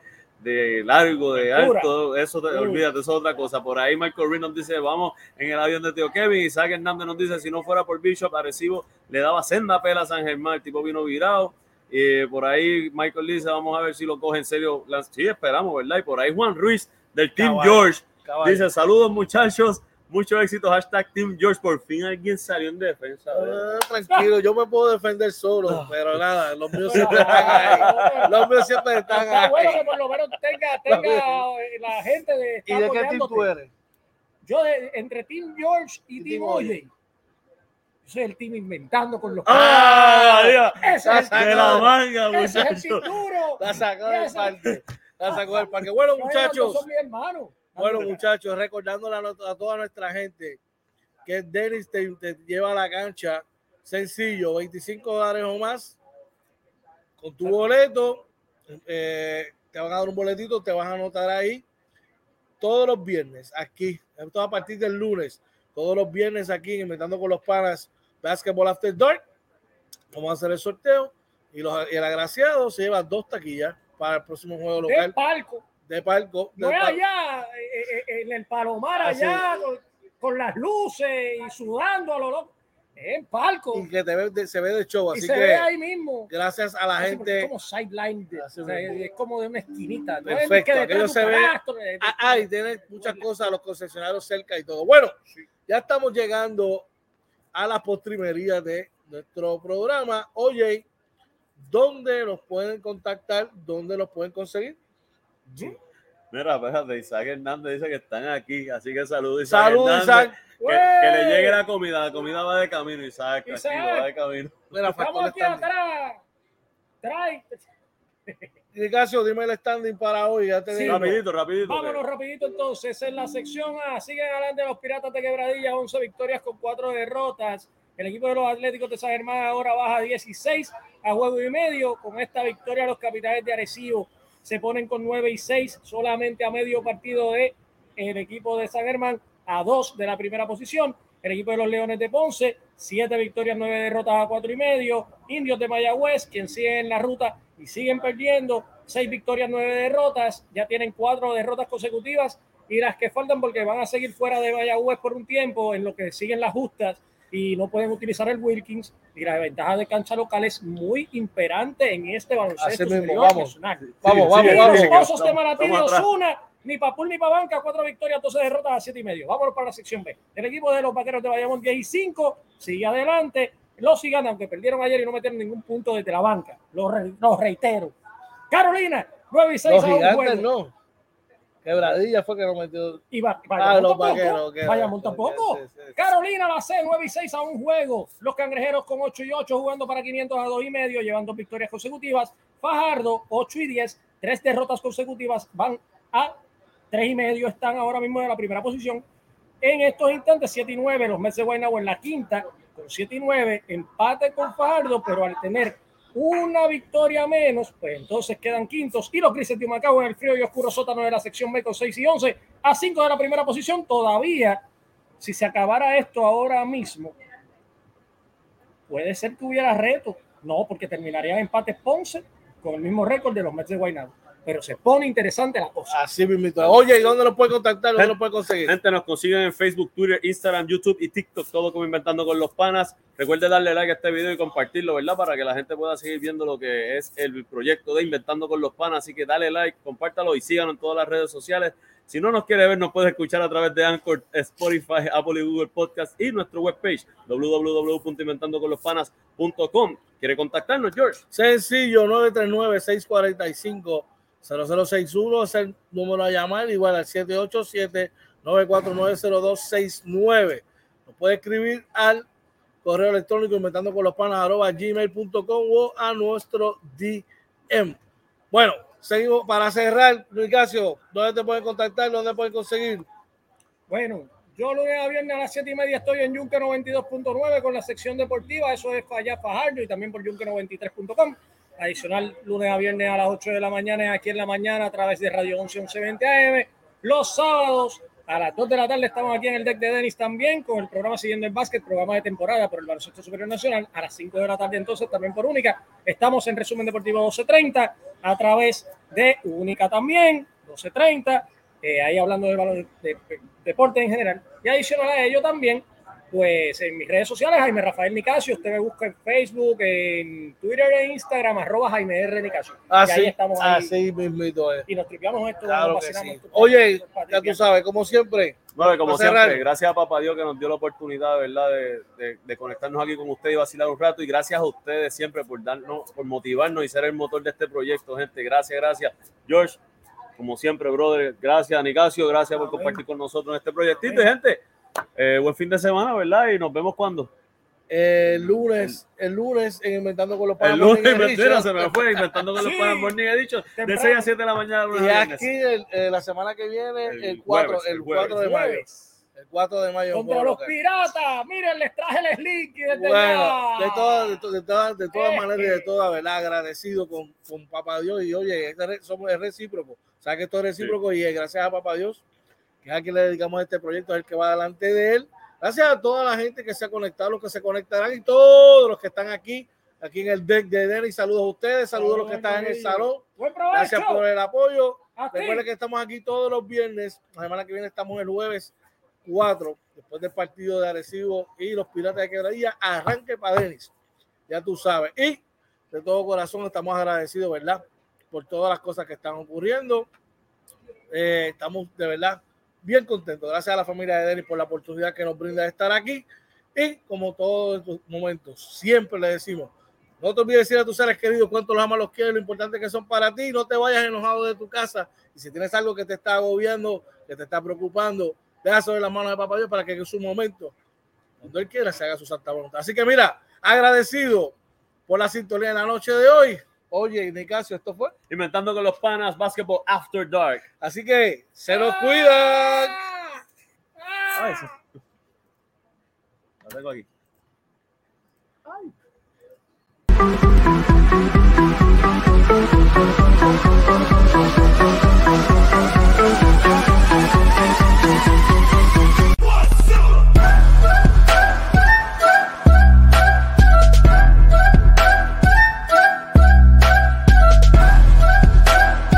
de largo, de alto. Eso te, Uy. olvídate, eso es otra cosa. Por ahí Michael Reed nos dice, vamos en el avión de Tío Kevin. Isaac Hernández nos dice, si no fuera por Bishop, Arecibo le daba senda pela a San Germán. El tipo vino virado. Eh, por ahí Michael dice, vamos a ver si lo coge en serio. Sí, esperamos, ¿verdad? Y por ahí Juan Ruiz del Team Caballo. George Caballo. dice, saludos muchachos. Mucho éxito, hashtag Team George. Por fin alguien salió en defensa. Ah, tranquilo, yo me puedo defender solo, pero nada, los míos siempre están ahí. Los míos siempre están Está bueno ahí. que por lo menos tenga, tenga eh, la gente de ¿Y de qué team tú eres? Yo de- entre Team George y, Y Team Team Oye. Yo soy el team inventando con los ¡Ah! mira! Ese es el De la manga, ese es el. La sacó del Ese- parque. La sacó del parque. Bueno, Yo, ellos muchachos. Son mis hermanos. Bueno, muchachos, recordándole a toda nuestra gente que Dennis te, te lleva a la cancha sencillo, 25 dólares o más. Con tu boleto, eh, te van a dar un boletito, te vas a anotar ahí todos los viernes aquí, esto a partir del lunes, todos los viernes aquí, inventando con los panas Basketball After Dark. Vamos a hacer el sorteo y, los, y el agraciado se lleva dos taquillas para el próximo juego De local palco. de Palco. No de es Pal- allá, eh, eh, en el Palomar, Ah, sí. allá, con, con las luces y sudando a lo loco. En palco. y que te ve de- se ve de show. Y Así se que ve ahí mismo. gracias a la Así, porque Es gente. como sideline, de- Así o sea, es como de una esquinita. No Perfecto, es que de se ve- eh, Ah, ah, y tiene muchas cosas, los concesionarios cerca y todo. Bueno, ya estamos llegando a la postrimería de nuestro programa. Oye, ¿dónde los pueden contactar? ¿Dónde los pueden conseguir? Mira, espérate, Isaac Hernández dice que están aquí, así que saludos Isaac Saludos, Hernández. Isaac. Que, que le llegue la comida, la comida va de camino, Isaac. Isaac. Tranquilo, va de camino. Mira, Estamos aquí atrás. Trae. Y Casio, dime el standing para hoy. Ya te Sí. digo. Rapidito, rapidito. Vámonos rapidito entonces en la sección A. Siguen adelante los Piratas de Quebradilla, 11 victorias con 4 derrotas. El equipo de los Atléticos de San Germán ahora baja 16 a juego y medio. Con esta victoria los capitanes de Arecibo se ponen con 9 y 6, solamente a medio partido de el equipo de San Germán, a 2 de la primera posición. El equipo de los Leones de Ponce, 7 victorias, 9 derrotas a 4 y medio. Indios de Mayagüez, quien sigue en la ruta y siguen perdiendo, 6 victorias, 9 derrotas. Ya tienen 4 derrotas consecutivas y las que faltan porque van a seguir fuera de Mayagüez por un tiempo en lo que siguen las justas y no pueden utilizar el Wilkins. Y la ventaja de cancha local es muy imperante en este baloncesto mismo, vamos. nacional. Vamos, vamos, sí, vamos. los Pozos de atrás. Osuna Ni para pool ni para banca, cuatro victorias, 12 derrotas a siete y medio. Vámonos para la sección B. El equipo de los vaqueros de Bayamón 10 y 5 sigue adelante. Los sigan, aunque perdieron ayer y no metieron ningún punto desde la banca. Lo, re- lo reitero. Carolina, 9 y 6 Los a un gigantes juego. no. Quebradilla fue que no metió. Y va, Ah, los vaqueros. que- Bayamón tampoco. sí, sí. Carolina la C, 9 y 6 a un juego. Los cangrejeros con 8 y 8 jugando para 500 a 2 y medio, llevando victorias consecutivas. Fajardo, 8 y 10, tres derrotas consecutivas, van a 3 y medio, están ahora mismo en la primera posición. En estos instantes, 7 y 9, los Mets de Guaynabo en la quinta, con 7 y 9, empate con Fajardo, pero al tener una victoria menos, pues entonces quedan quintos. Y los Grises de Macao en el frío y oscuro sótano de la sección B con 6 y 11, a 5 de la primera posición. Todavía, si se acabara esto ahora mismo, puede ser que hubiera reto. No, porque terminarían empates Ponce con el mismo récord de los Mets de Guaynabo. Pero se pone interesante la cosa. Así mismo. Oye, ¿y dónde lo puede contactar? ¿Dónde lo puede conseguir? Gente, nos consiguen en Facebook, Twitter, Instagram, YouTube y TikTok, todo como Inventando con los Panas. Recuerde darle like a este video y compartirlo, ¿verdad? Para que la gente pueda seguir viendo lo que es el proyecto de Inventando con los Panas. Así que dale like, compártalo y síganos en todas las redes sociales. Si no nos quiere ver, nos puede escuchar a través de Anchor, Spotify, Apple y Google Podcast y nuestro webpage www.inventandoconlospanas.com. ¿Quiere contactarnos, George? Sencillo, 939-645-0061 es el número a llamar, igual al 787-949-0269. Nos puede escribir al correo electrónico inventando con los panas arroba gmail.com o a nuestro DM. Bueno, seguimos para cerrar, Luis Casio, ¿dónde te pueden contactar? ¿Dónde pueden conseguir? Bueno, yo lunes a viernes a las 7 y media estoy en Yunque 92.9 con la sección deportiva, eso es allá Fajardo y también por Yunque93.com. Adicional, lunes a viernes a las 8 de la mañana, aquí en la mañana a través de Radio 11 1120 AM. Los sábados a las 2 de la tarde estamos aquí en el deck de Denis también con el programa Siguiendo el Básquet, programa de temporada por el Baloncesto Superior Nacional. A las 5 de la tarde entonces también por Única. Estamos en Resumen Deportivo 1230 a través de Única también, 1230. eh, ahí hablando de, de- de deporte en general. Y adicional a ello también, pues en mis redes sociales, Jaime Rafael Nicasio, usted me busca en Facebook, en Twitter e Instagram, arroba Jaime R. Nicasio. y ahí Así, estamos ahí. así mismito es. Y nos tripeamos esto. Claro nos que vacilamos sí. esto. Oye, ya tú sabes, como siempre, Bueno, como cerrar. siempre, gracias a Papá Dios que nos dio la oportunidad, ¿verdad?, de, de- de conectarnos aquí con ustedes y vacilar un rato. Y gracias a ustedes siempre por darnos, por motivarnos y ser el motor de este proyecto, gente. Gracias, gracias. George, como siempre, brother, gracias, Nicasio, gracias por compartir con nosotros en este proyectito. Y, gente, eh, buen fin de semana, ¿verdad? Y nos vemos cuando. el lunes, el lunes en Inventando con los El Panas lunes, Morning mentira, se me fue inventando con los Sí. panas Morning he dicho de Temprano. 6 a 7 de la mañana. lunes Y aquí el- eh, la semana que viene, el, El 4, jueves, el el jueves. 4 de mayo. El 4 de mayo. Contra los Local. piratas. Miren, les traje el slinky desde Bueno, de todas, de, to- de todas, de todas Es maneras y de que- todas, ¿verdad? Agradecido con, con Papá Dios. Y oye, somos es recíproco. O sea que esto es recíproco y es gracias a Papá Dios, que es a quien le dedicamos este proyecto, es el que va delante de él. Gracias a toda la gente que se ha conectado, los que se conectarán y todos los que están aquí, aquí en el deck de Denis. Saludos a ustedes, saludos a los que están en el salón. Gracias por el apoyo. Recuerden que estamos aquí todos los viernes. La semana que viene estamos el jueves 4, después del partido de Arecibo y los Piratas de Quebradilla. Arranque para Denis. Ya tú sabes. Y de todo corazón estamos agradecidos, ¿verdad? Por todas las cosas que están ocurriendo. Eh, estamos de verdad bien contentos. Gracias a la familia de Denis por la oportunidad que nos brinda de estar aquí. Y como todos estos momentos, siempre le decimos, no te olvides decir a tus seres queridos cuánto los amas, los quieres, lo importante que son para ti. No te vayas enojado de tu casa. Y si tienes algo que te está agobiando, que te está preocupando, deja sobre las manos de Papá Dios para que en su momento, cuando Él quiera, se haga su santa voluntad. Así que mira, agradecido por la sintonía en la noche de hoy. Oye, Nicasio, esto fue. Inventando con los panas, Basketball After Dark. Así que se nos cuidan. Ay, sí. Lo tengo aquí. Ay.